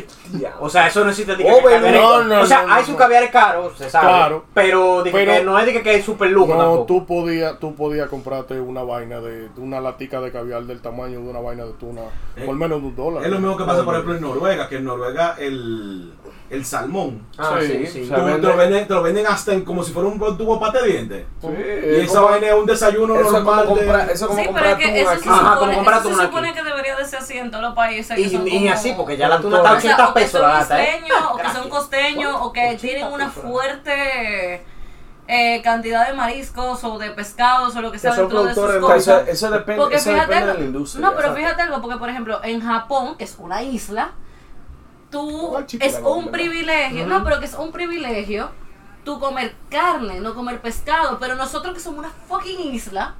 Speaker 3: O sea, eso no existe
Speaker 1: Oh,
Speaker 3: que
Speaker 2: no, no,
Speaker 3: O sea,
Speaker 2: no,
Speaker 3: hay
Speaker 2: no,
Speaker 3: sus
Speaker 2: no.
Speaker 3: caviares caros, se sabe.
Speaker 2: Claro.
Speaker 3: Pero, que no es de que, que es super lujo
Speaker 2: No,
Speaker 3: tampoco.
Speaker 2: tú podías tú podías comprarte una vaina de, de una latica de caviar del tamaño de una vaina de tuna
Speaker 6: Eh,
Speaker 2: por menos de un dólar.
Speaker 6: Es lo mismo que pasa, por ejemplo, en Noruega, que en Noruega el, el salmón.
Speaker 3: Ah,
Speaker 1: Sí,
Speaker 3: sí, sí.
Speaker 1: o sea,
Speaker 6: tú-
Speaker 1: vende-
Speaker 6: te, lo venden, te lo venden hasta en, como si fuera un tubo pate de dientes.
Speaker 1: Sí,
Speaker 6: Y
Speaker 1: es
Speaker 6: esa
Speaker 1: como-
Speaker 6: vaina es un desayuno
Speaker 1: Eso como
Speaker 6: normal. de-
Speaker 1: eso como
Speaker 5: Sí, pero
Speaker 1: comprar
Speaker 5: es que
Speaker 1: atún
Speaker 5: eso se
Speaker 1: aquí.
Speaker 3: Ajá, como
Speaker 5: supone,
Speaker 3: comprar
Speaker 5: se supone
Speaker 3: aquí.
Speaker 5: que debería de ser así en todos los países.
Speaker 3: Y, así, porque ya la tuna está a
Speaker 1: todo.
Speaker 5: O sea,
Speaker 3: 80
Speaker 5: o que
Speaker 3: pesos
Speaker 5: son
Speaker 3: la lata, ¿eh?
Speaker 5: costeños, o que son costeños, o que tienen una fuerte eh, cantidad de mariscos o de pescados o lo que sea dentro de sus cosas.
Speaker 1: eso, eso depende,
Speaker 5: Porque
Speaker 1: eso
Speaker 5: fíjate
Speaker 1: depende de la industria.
Speaker 5: No, pero
Speaker 1: exacto.
Speaker 5: fíjate algo, porque por ejemplo, en Japón, que es una isla, tú
Speaker 2: chico,
Speaker 5: es un
Speaker 2: verdad.
Speaker 5: privilegio, no, pero que es un privilegio tú comer carne, no comer pescado, pero nosotros que somos una fucking isla,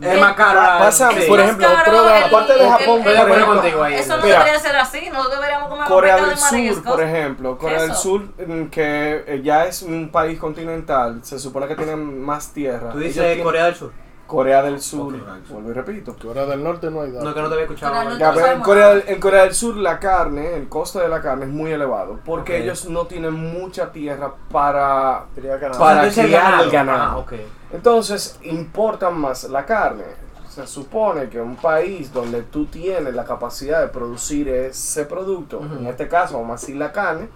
Speaker 3: Es más caro.
Speaker 1: Pasa,
Speaker 3: sí.
Speaker 1: por ejemplo,
Speaker 5: caro
Speaker 1: prueba,
Speaker 5: el-
Speaker 1: aparte de
Speaker 5: el-
Speaker 1: Japón,
Speaker 5: el-
Speaker 3: acuerdo
Speaker 1: por ejemplo,
Speaker 3: contigo ahí.
Speaker 5: eso no
Speaker 1: Mira.
Speaker 5: debería ser así, nosotros deberíamos comer
Speaker 1: Corea del Sur,
Speaker 5: mariscos.
Speaker 1: por ejemplo, Corea del. Sur, mm, que eh, ya es un país continental, se supone que tiene más tierra.
Speaker 3: Tú dices
Speaker 1: tienen-
Speaker 3: Corea del Sur.
Speaker 1: Corea del Sur, vuelvo y repito.
Speaker 2: Corea del Norte no hay datos.
Speaker 3: No, que no te había escuchado.
Speaker 5: Corea del
Speaker 1: Ya,
Speaker 5: No
Speaker 1: pero en,
Speaker 5: sabemos
Speaker 1: Corea, del- en Corea del Sur la carne, el costo de la carne es muy elevado, porque ellos no tienen mucha tierra para,
Speaker 4: Quería ganar.
Speaker 1: para criar
Speaker 3: ganado.
Speaker 1: el ganado.
Speaker 3: Ah.
Speaker 1: Entonces importan más la carne. Se supone que un país donde tú tienes la capacidad de producir ese producto, en este caso vamos a decir la carne,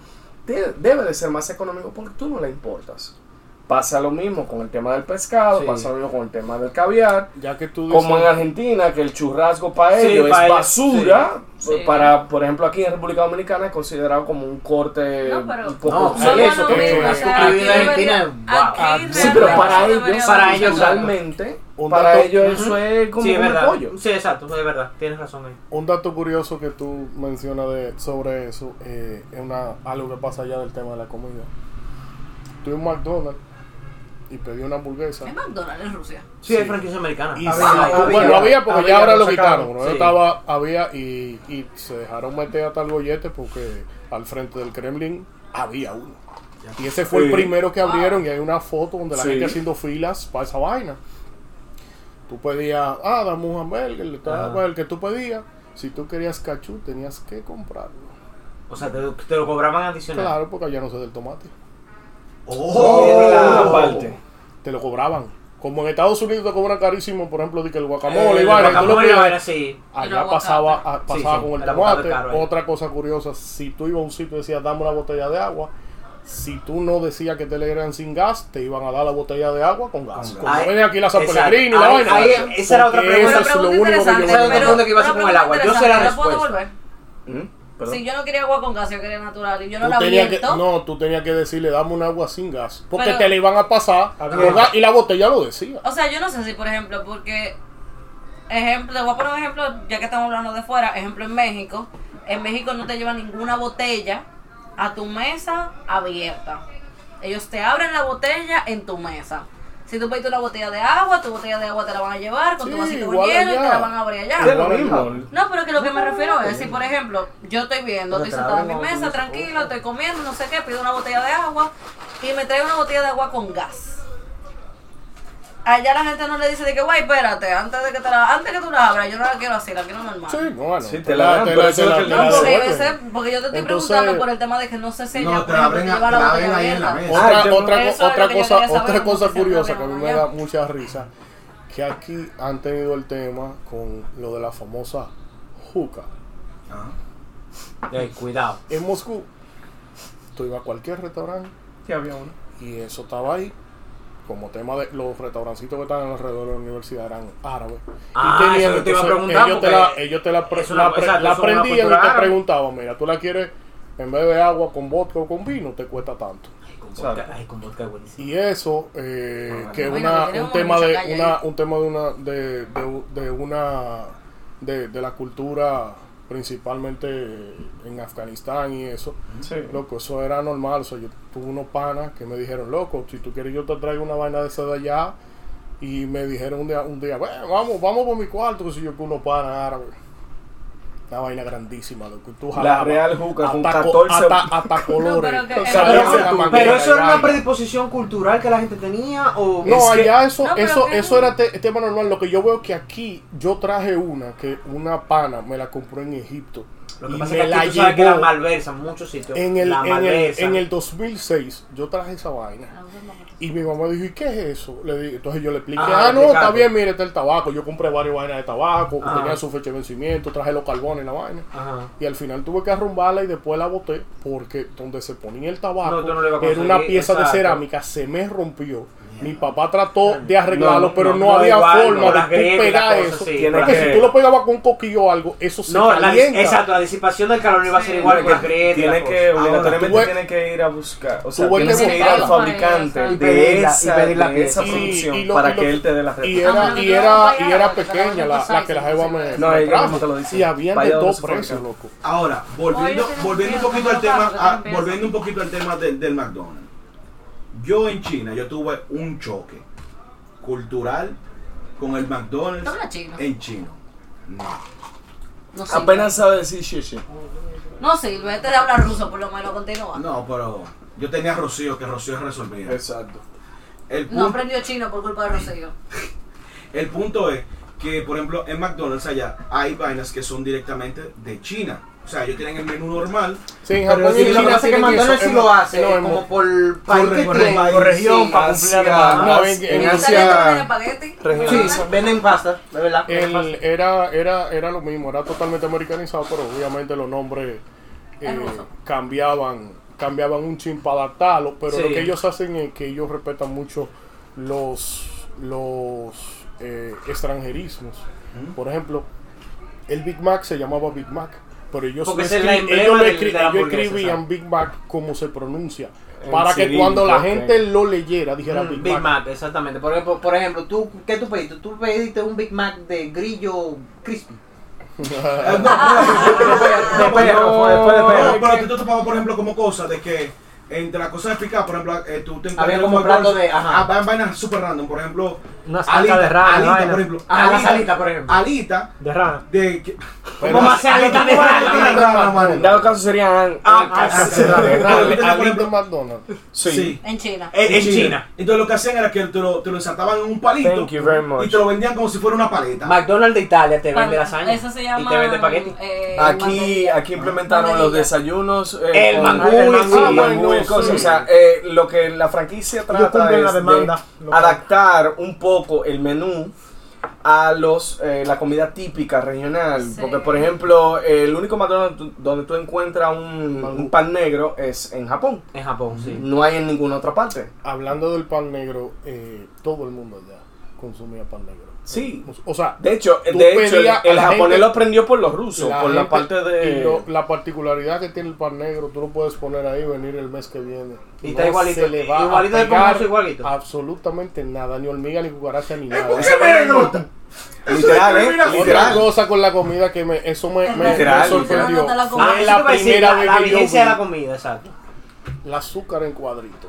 Speaker 1: de- debe de ser más económico porque tú no la importas. Pasa lo mismo con el tema del pescado,
Speaker 3: Sí.
Speaker 1: pasa lo mismo con el tema del caviar.
Speaker 2: Ya que tú dices,
Speaker 1: Como en Argentina, que el churrasco para
Speaker 3: Sí,
Speaker 1: ellos es basura,
Speaker 5: sí. Sí.
Speaker 1: para, por ejemplo, aquí en República Dominicana es considerado como un corte
Speaker 5: No, pero-
Speaker 1: un poco
Speaker 3: No, eso, que el churrasco
Speaker 5: aquí
Speaker 3: que vive en Argentina, Ah,
Speaker 1: Sí, pero
Speaker 5: realmente
Speaker 1: para ellos,
Speaker 3: para ellos,
Speaker 2: Un
Speaker 1: para
Speaker 2: dato-
Speaker 1: ellos eso es como
Speaker 3: es verdad.
Speaker 1: pollo.
Speaker 3: Sí, exacto, es verdad. Tienes razón ahí.
Speaker 2: Un dato curioso que tú mencionas de, sobre eso eh, es una, algo que pasa allá del tema de la comida. Tuve un McDonald's y pedí una hamburguesa.
Speaker 5: Es McDonald's en Rusia.
Speaker 3: Sí, hay franquicia americana.
Speaker 2: Y
Speaker 4: Había,
Speaker 2: sí,
Speaker 4: había,
Speaker 2: bueno, había porque
Speaker 4: había,
Speaker 2: ya ahora
Speaker 4: lo
Speaker 2: quitaron. ¿no?
Speaker 3: sí.
Speaker 2: Estaba, había y, y se dejaron meter hasta el bollete porque al frente del Kremlin había uno. Y ese fue el
Speaker 1: Sí.
Speaker 2: primero que abrieron y hay una foto donde la
Speaker 1: Sí.
Speaker 2: gente haciendo filas para esa vaina. Tú pedías, ah, dame un hamburger, daba el que tú pedías. Si tú querías cachú, tenías que comprarlo.
Speaker 3: O sea, te, te lo cobraban adicional.
Speaker 2: Claro, porque allá no se del tomate.
Speaker 3: Oh,
Speaker 1: parte.
Speaker 2: Te lo cobraban. Como en Estados Unidos te cobran carísimo, por ejemplo, de que el guacamole
Speaker 3: Eh,
Speaker 2: y tú lo pides,
Speaker 3: sí.
Speaker 5: El
Speaker 2: Allá
Speaker 5: aguacate.
Speaker 2: pasaba, a-
Speaker 3: Sí,
Speaker 2: pasaba
Speaker 3: sí,
Speaker 2: con el
Speaker 3: el
Speaker 2: tomate.
Speaker 3: caro.
Speaker 2: Otra cosa curiosa, si tú ibas a un sitio y decías, dame una botella de agua, si tú no decías que te le eran sin gas, te iban a dar la botella de agua con gas.
Speaker 1: Con
Speaker 2: Como ven aquí la San
Speaker 3: Exacto.
Speaker 2: Pellegrino y la
Speaker 3: Ahí-
Speaker 2: vaina.
Speaker 3: ahí- esa era otra pregunta.
Speaker 2: Eso es lo
Speaker 5: pregunta
Speaker 2: único que yo
Speaker 3: pregunta que iba a hacer
Speaker 5: una
Speaker 3: con el agua. Yo sé la
Speaker 5: ¿la
Speaker 3: respuesta.
Speaker 5: Si yo no quería agua con gas, yo quería natural y yo no
Speaker 2: Tú
Speaker 5: la
Speaker 2: tenías que, no, tú tenías que decirle, dame un agua sin gas. Porque
Speaker 5: Pero-
Speaker 2: te le iban a pasar gas y la botella lo decía.
Speaker 5: O sea, yo no sé si, por ejemplo, porque. Ejemplo, te voy a poner un ejemplo, ya que estamos hablando de fuera. Ejemplo, en México. En México no te llevan ninguna botella a tu mesa abierta. Ellos te abren la botella en tu mesa. Si tú pediste una botella de agua, tu botella de agua te la van a llevar con tu
Speaker 2: Sí,
Speaker 5: vasito con
Speaker 2: igual
Speaker 5: hielo y te la van a abrir allá.
Speaker 1: Es lo mismo.
Speaker 5: No, pero que lo que me refiero es, si por ejemplo, yo estoy viendo, estoy sentada en mi mesa, tranquilo, estoy comiendo, no sé qué, pido una botella de agua y me trae una botella de agua con gas. Allá la gente no le dice de que, guay, espérate, antes de que te la, antes que tú la abras, yo no la quiero así, la quiero normal.
Speaker 2: Sí, no, bueno.
Speaker 1: Sí, te la dan,
Speaker 2: te
Speaker 1: pero eso es lo que
Speaker 2: te
Speaker 5: No, porque, ese- porque yo te estoy
Speaker 2: Entonces-
Speaker 5: preguntando por el tema de que no sé si ella,
Speaker 7: No, te la abren,
Speaker 5: lleva la
Speaker 7: la
Speaker 5: botella
Speaker 7: ahí en la mesa.
Speaker 2: Otra,
Speaker 1: Ah, yo-
Speaker 2: otra, otra
Speaker 5: yo
Speaker 2: cosa, otra cosa curiosa que a mí me da mucha risa, que aquí han tenido el tema con lo de la famosa juca.
Speaker 3: Ey, cuidado.
Speaker 2: En Moscú, tú ibas a cualquier restaurante
Speaker 1: Sí, había uno.
Speaker 2: y eso estaba ahí. Como tema de los restaurancitos que estaban alrededor de la universidad eran árabes.
Speaker 3: Ah,
Speaker 2: y tenían,
Speaker 3: eso te iba a
Speaker 2: entonces,
Speaker 3: preguntar
Speaker 2: ellos te la, ellos te la, pre- la
Speaker 3: exacto,
Speaker 2: prendían y te preguntaban, mira, tú la quieres en vez de agua con vodka o con vino, te cuesta tanto.
Speaker 3: Ay, con vodka, ay, con vodka es buenísimo.
Speaker 2: Y eso, eh, que es
Speaker 5: Bueno,
Speaker 2: una, un tema de una, un tema de una, de, de, de una, de, de la cultura principalmente en Afganistán y eso,
Speaker 1: Sí.
Speaker 2: loco, eso era normal, o sea, yo tuve unos panas que me dijeron, loco, si tú quieres yo te traigo una vaina de esa de allá, y me dijeron un día, un día, "Bueno, vamos, vamos por mi cuarto, que si yo con unos panas árabes. Una vaina grandísima, loco. Tú
Speaker 1: La Real Juca con
Speaker 2: hasta, co-
Speaker 1: 14
Speaker 2: hasta, hasta colores.
Speaker 5: pero que-
Speaker 2: O sea,
Speaker 5: pero-
Speaker 3: Pero,
Speaker 2: manguera
Speaker 3: eso era una predisposición cultural que la gente tenía o
Speaker 2: No,
Speaker 1: Es que-
Speaker 2: allá eso,
Speaker 5: No, pero
Speaker 2: eso,
Speaker 5: que-
Speaker 2: eso era te- tema normal. Lo que yo veo que aquí yo traje una, que una pana me la compró en Egipto.
Speaker 3: Lo que
Speaker 2: y
Speaker 3: pasa
Speaker 2: me
Speaker 3: es que
Speaker 2: la
Speaker 3: sabes que la
Speaker 2: llevó
Speaker 3: malversan en muchos sitios.
Speaker 2: en el,
Speaker 3: la
Speaker 2: en, el, en el 2006. Yo traje esa vaina. Y mi mamá dijo, ¿y qué es eso? Le entonces yo le expliqué,
Speaker 3: Ah,
Speaker 2: ah, no, está bien, mire, está el tabaco. Yo compré varias vainas de tabaco, que
Speaker 3: Ajá.
Speaker 2: tenían su fecha de vencimiento, traje los carbones y la vaina.
Speaker 3: Ajá.
Speaker 2: Y al final tuve que arrumbarla y después la boté porque donde se ponía el tabaco
Speaker 3: No, no
Speaker 2: era una pieza
Speaker 3: exacto.
Speaker 2: de cerámica, se me rompió. Mi papá trató de arreglarlo,
Speaker 1: No,
Speaker 2: pero
Speaker 3: no,
Speaker 2: no,
Speaker 3: no,
Speaker 2: había
Speaker 3: igual,
Speaker 2: forma
Speaker 3: no,
Speaker 2: de
Speaker 3: las
Speaker 2: tú
Speaker 3: grietas
Speaker 2: pegar
Speaker 3: las
Speaker 2: eso.
Speaker 3: sí.
Speaker 1: Tiene
Speaker 2: porque
Speaker 1: que-
Speaker 2: si tú lo pegabas con un coquillo o algo, eso se
Speaker 3: No, la,
Speaker 2: calienta.
Speaker 3: exacto, la disipación del calor no iba a ser
Speaker 5: Sí.
Speaker 3: igual que el griete.
Speaker 1: tiene que, obligatoriamente
Speaker 2: tuve-
Speaker 1: tiene que ir a buscar, o sea, tienes
Speaker 2: que
Speaker 1: que ir al fabricante
Speaker 5: Y
Speaker 1: de
Speaker 3: pedirla-
Speaker 1: esa,
Speaker 3: y pedir la
Speaker 1: de esa
Speaker 2: Y-
Speaker 1: producción
Speaker 2: y lo-
Speaker 1: para
Speaker 2: lo-
Speaker 1: que él te dé la
Speaker 2: Y
Speaker 1: réplica.
Speaker 5: Ah,
Speaker 2: era,
Speaker 5: pero
Speaker 2: y era, y pequeña la, que la jeva me.
Speaker 1: No, ella te lo dice.
Speaker 2: Y habían de dos precios, loco.
Speaker 6: Ahora, volviendo,
Speaker 5: Oye,
Speaker 6: volviendo un poquito al tema, volviendo un poquito al tema del, del McDonald's. Yo en China, yo tuve un choque cultural con el McDonald's
Speaker 5: ¿Tú hablas chino?
Speaker 6: en chino. No.
Speaker 5: No sirve.
Speaker 1: Apenas sabe decir shishi.
Speaker 5: No sirve, este de hablar ruso, por lo menos continúa. No,
Speaker 6: No, pero yo tenía a Rocío, que Rocío resolvía.
Speaker 1: Exacto.
Speaker 6: El punto,
Speaker 5: aprendió chino por culpa de Rocío. <laughs>
Speaker 6: el punto es que, por ejemplo, en McDonald's allá hay vainas que son directamente de China. O sea, ellos tienen el menú normal.
Speaker 2: Sí, en Japón y China
Speaker 3: es que McDonald's sí lo hace,
Speaker 2: no,
Speaker 3: como por país que
Speaker 1: por-
Speaker 3: tiene.
Speaker 1: por
Speaker 3: región,
Speaker 1: para cumplir.
Speaker 2: No, en-
Speaker 1: en
Speaker 2: en
Speaker 5: En
Speaker 1: Asia-.
Speaker 3: Sí, venden pasta, de verdad. venden
Speaker 2: El,
Speaker 3: pasta.
Speaker 2: era, era, era lo mismo, era totalmente americanizado, pero obviamente los nombres
Speaker 5: Es
Speaker 2: eh, cambiaban, cambiaban un chin para adaptarlo, pero
Speaker 3: Sí.
Speaker 2: lo que ellos hacen es que ellos respetan mucho los, los eh, extranjerismos. Por ejemplo, el Big Mac se llamaba Big Mac, pero ellos,
Speaker 3: Porque
Speaker 2: lo
Speaker 3: es el emblema
Speaker 2: ellos,
Speaker 3: del- de la
Speaker 2: ellos
Speaker 3: hamburguesa,
Speaker 2: escribían
Speaker 3: exacto.
Speaker 2: Big Mac como se pronuncia. para que cuando la
Speaker 1: ok.
Speaker 2: gente lo leyera dijera
Speaker 3: Mm,
Speaker 2: Big,
Speaker 3: Big
Speaker 2: Mac.
Speaker 3: Mac, exactamente. Por ejemplo, por ejemplo, tú, ¿qué tú pediste? Tú pediste un Big Mac de grillo crispy.
Speaker 6: Eh, no, No, pero a ti te topaba, por ejemplo, como cosa de que entre las cosas explicadas, por ejemplo, eh, tú te
Speaker 3: Había
Speaker 6: encuentras
Speaker 3: como
Speaker 6: el
Speaker 3: plato de- ajá.
Speaker 6: Ah, va- vainas super random, por ejemplo.
Speaker 4: Una salsa de rana,
Speaker 6: alita,
Speaker 4: vaina.
Speaker 6: por ejemplo.
Speaker 3: Ah, la salita, por ejemplo.
Speaker 6: Alita
Speaker 4: De rana.
Speaker 6: de. que-
Speaker 3: ¿Cómo hace alita de rana?
Speaker 1: En dado caso serían.
Speaker 3: Ah,
Speaker 1: ah,
Speaker 3: ah,
Speaker 1: sí,
Speaker 3: sí,
Speaker 1: de rana.
Speaker 2: McDonald's.
Speaker 1: Sí.
Speaker 5: En China.
Speaker 3: En, China.
Speaker 6: Entonces lo que hacían era que te lo, te lo ensartaban en un palito
Speaker 1: Thank you very much.
Speaker 6: y te lo vendían como si fuera una paleta.
Speaker 3: McDonald's de Italia te vende lasaña.
Speaker 5: Eso se llama.
Speaker 3: Y te vende espagueti.
Speaker 5: eh,
Speaker 1: Aquí, implementaron los desayunos. eh,
Speaker 3: El
Speaker 1: con-
Speaker 3: mangú,
Speaker 1: cosas.
Speaker 2: sí.
Speaker 1: O sea, eh, lo que la franquicia trata
Speaker 4: la
Speaker 1: es
Speaker 4: demanda,
Speaker 1: de adaptar un poco el menú a los eh, la comida típica regional.
Speaker 5: Sí.
Speaker 1: Porque, por ejemplo, el único McDonald's donde tú encuentras un, pan negro es en Japón.
Speaker 3: En Japón, sí.
Speaker 1: No hay en ninguna otra parte.
Speaker 2: Hablando del pan negro, eh, todo el mundo allá consumía pan negro.
Speaker 1: Sí.
Speaker 2: O sea,
Speaker 1: De hecho, de hecho el,
Speaker 2: la
Speaker 1: japonés
Speaker 2: gente-
Speaker 1: lo aprendió por los rusos, por la parte de...
Speaker 2: lo- la particularidad que tiene el pan negro, tú lo puedes poner ahí y venir el mes que viene.
Speaker 3: Y está igualito,
Speaker 2: se le va
Speaker 3: igualito
Speaker 2: a
Speaker 3: igualito.
Speaker 2: Absolutamente nada, ni hormiga, ni cucaracha, ni
Speaker 6: ¿Por
Speaker 2: nada.
Speaker 6: negro?
Speaker 1: Literal, ¿eh?
Speaker 2: Otra
Speaker 1: Literal.
Speaker 2: cosa con la comida que me, eso me, me- me
Speaker 1: Literal,
Speaker 2: sorprendió.
Speaker 5: literal.
Speaker 3: Ah,
Speaker 2: Fue la
Speaker 3: iba a decir,
Speaker 2: primera
Speaker 3: la,
Speaker 2: vez
Speaker 3: la
Speaker 2: que yo
Speaker 3: vigencia de la comida, exacto.
Speaker 2: el azúcar en cuadrito.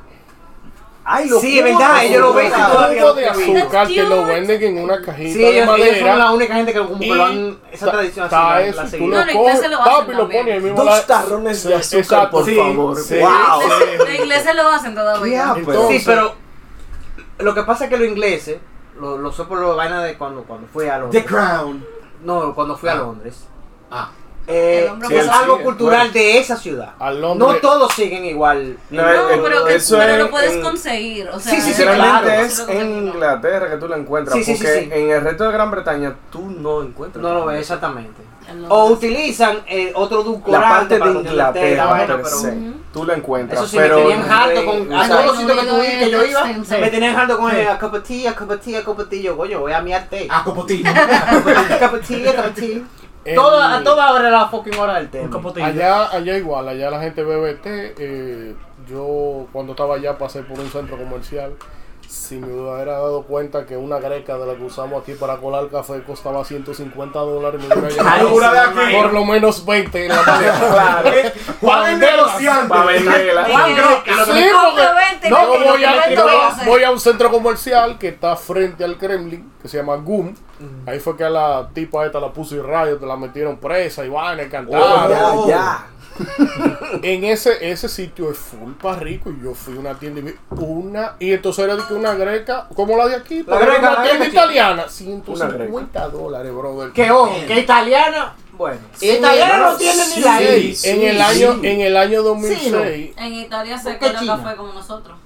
Speaker 1: Ay, lo
Speaker 3: Sí, es verdad, ellos lo ven
Speaker 2: jugo de azúcar que lo venden en una cajita
Speaker 3: Sí,
Speaker 2: de
Speaker 3: ellos, ellos son la
Speaker 2: madera.
Speaker 3: única gente que como que
Speaker 2: Y
Speaker 3: lo han, esa
Speaker 2: ta-
Speaker 3: tradición así, la-
Speaker 2: eso,
Speaker 3: la
Speaker 2: tú lo
Speaker 5: No, en
Speaker 2: coges,
Speaker 5: inglés se lo hacen
Speaker 2: papi, lo ahí mismo.
Speaker 1: Dos tarrones de
Speaker 2: Sí,
Speaker 1: azúcar,
Speaker 2: exacto.
Speaker 1: por
Speaker 2: Sí,
Speaker 1: favor.
Speaker 2: sí,
Speaker 1: wow.
Speaker 2: sí.
Speaker 5: Los ingleses lo hacen todavía.
Speaker 3: Sí, pero lo que pasa es que los ingleses, lo, lo sé por la vaina de cuando, cuando fui a
Speaker 6: The
Speaker 3: Londres.
Speaker 6: Crown.
Speaker 3: No, cuando fui a
Speaker 6: Ah.
Speaker 3: Londres.
Speaker 6: Ah.
Speaker 3: Eh, es
Speaker 1: sí,
Speaker 3: algo
Speaker 1: sí,
Speaker 3: cultural
Speaker 1: bueno.
Speaker 3: de esa ciudad. No todos siguen igual.
Speaker 1: No,
Speaker 5: No,
Speaker 1: eh,
Speaker 5: pero, que,
Speaker 1: eso
Speaker 5: pero
Speaker 1: es
Speaker 5: lo puedes
Speaker 1: en-
Speaker 5: conseguir. O sea,
Speaker 3: Sí, sí, sí, claro.
Speaker 1: es en Inglaterra que tú lo encuentras,
Speaker 3: Sí, sí, sí,
Speaker 1: porque
Speaker 3: sí.
Speaker 1: en el resto de Gran Bretaña tú no encuentras.
Speaker 3: No lo ves exactamente.
Speaker 5: En
Speaker 3: O utilizan eh, otro
Speaker 1: La
Speaker 3: edulcorante
Speaker 1: parte de
Speaker 3: la
Speaker 1: Inglaterra per
Speaker 3: pero-
Speaker 1: se, tú lo encuentras.
Speaker 3: Eso sí,
Speaker 1: pero
Speaker 3: me tenían harto con. A todos los sitios que, tú, que yo iba,
Speaker 5: Sí.
Speaker 3: me tenían harto con
Speaker 4: Sí.
Speaker 3: el a cup of tea, a cup of tea, a cup of tea. Yo, coño, voy a miarte.
Speaker 6: A Copotillo.
Speaker 3: A cup of tea, a cup of tea, a cup of tea.
Speaker 2: El-
Speaker 3: Toda, a toda hora la fucking hora del
Speaker 4: capotillo.
Speaker 2: Allá, allá igual, allá la gente bebe té. eh, yo cuando estaba allá pasé por un centro comercial. Si me hubiera dado cuenta que una greca de la que usamos aquí para colar café costaba 150 dólares, me hubiera llevado por lo menos 20 en la <laughs> maleta.
Speaker 1: Para <laughs> venderla.
Speaker 2: No, voy, a, voy un centro comercial que está frente al Kremlin, que se llama GUM. Ahí fue que a la tipa esta la puso y radio, te la metieron presa y cantaron.
Speaker 1: Oh, ya, ya.
Speaker 2: En ese, ese sitio es full para rico y yo fui a una tienda y vi una y entonces era de que una greca como la de aquí,
Speaker 3: La greca,
Speaker 2: una
Speaker 3: la
Speaker 2: tienda
Speaker 3: greca,
Speaker 2: italiana,
Speaker 1: Una
Speaker 2: 150 dólares, brother.
Speaker 3: Que ojo, que italiana. Bueno,
Speaker 2: Sí,
Speaker 3: italiana no
Speaker 1: sí,
Speaker 3: tiene ni la
Speaker 2: sí, en el
Speaker 1: sí.
Speaker 2: año en el año 2006,
Speaker 5: En Italia se
Speaker 3: ¿Por qué
Speaker 5: cura
Speaker 3: China?
Speaker 5: café como nosotros.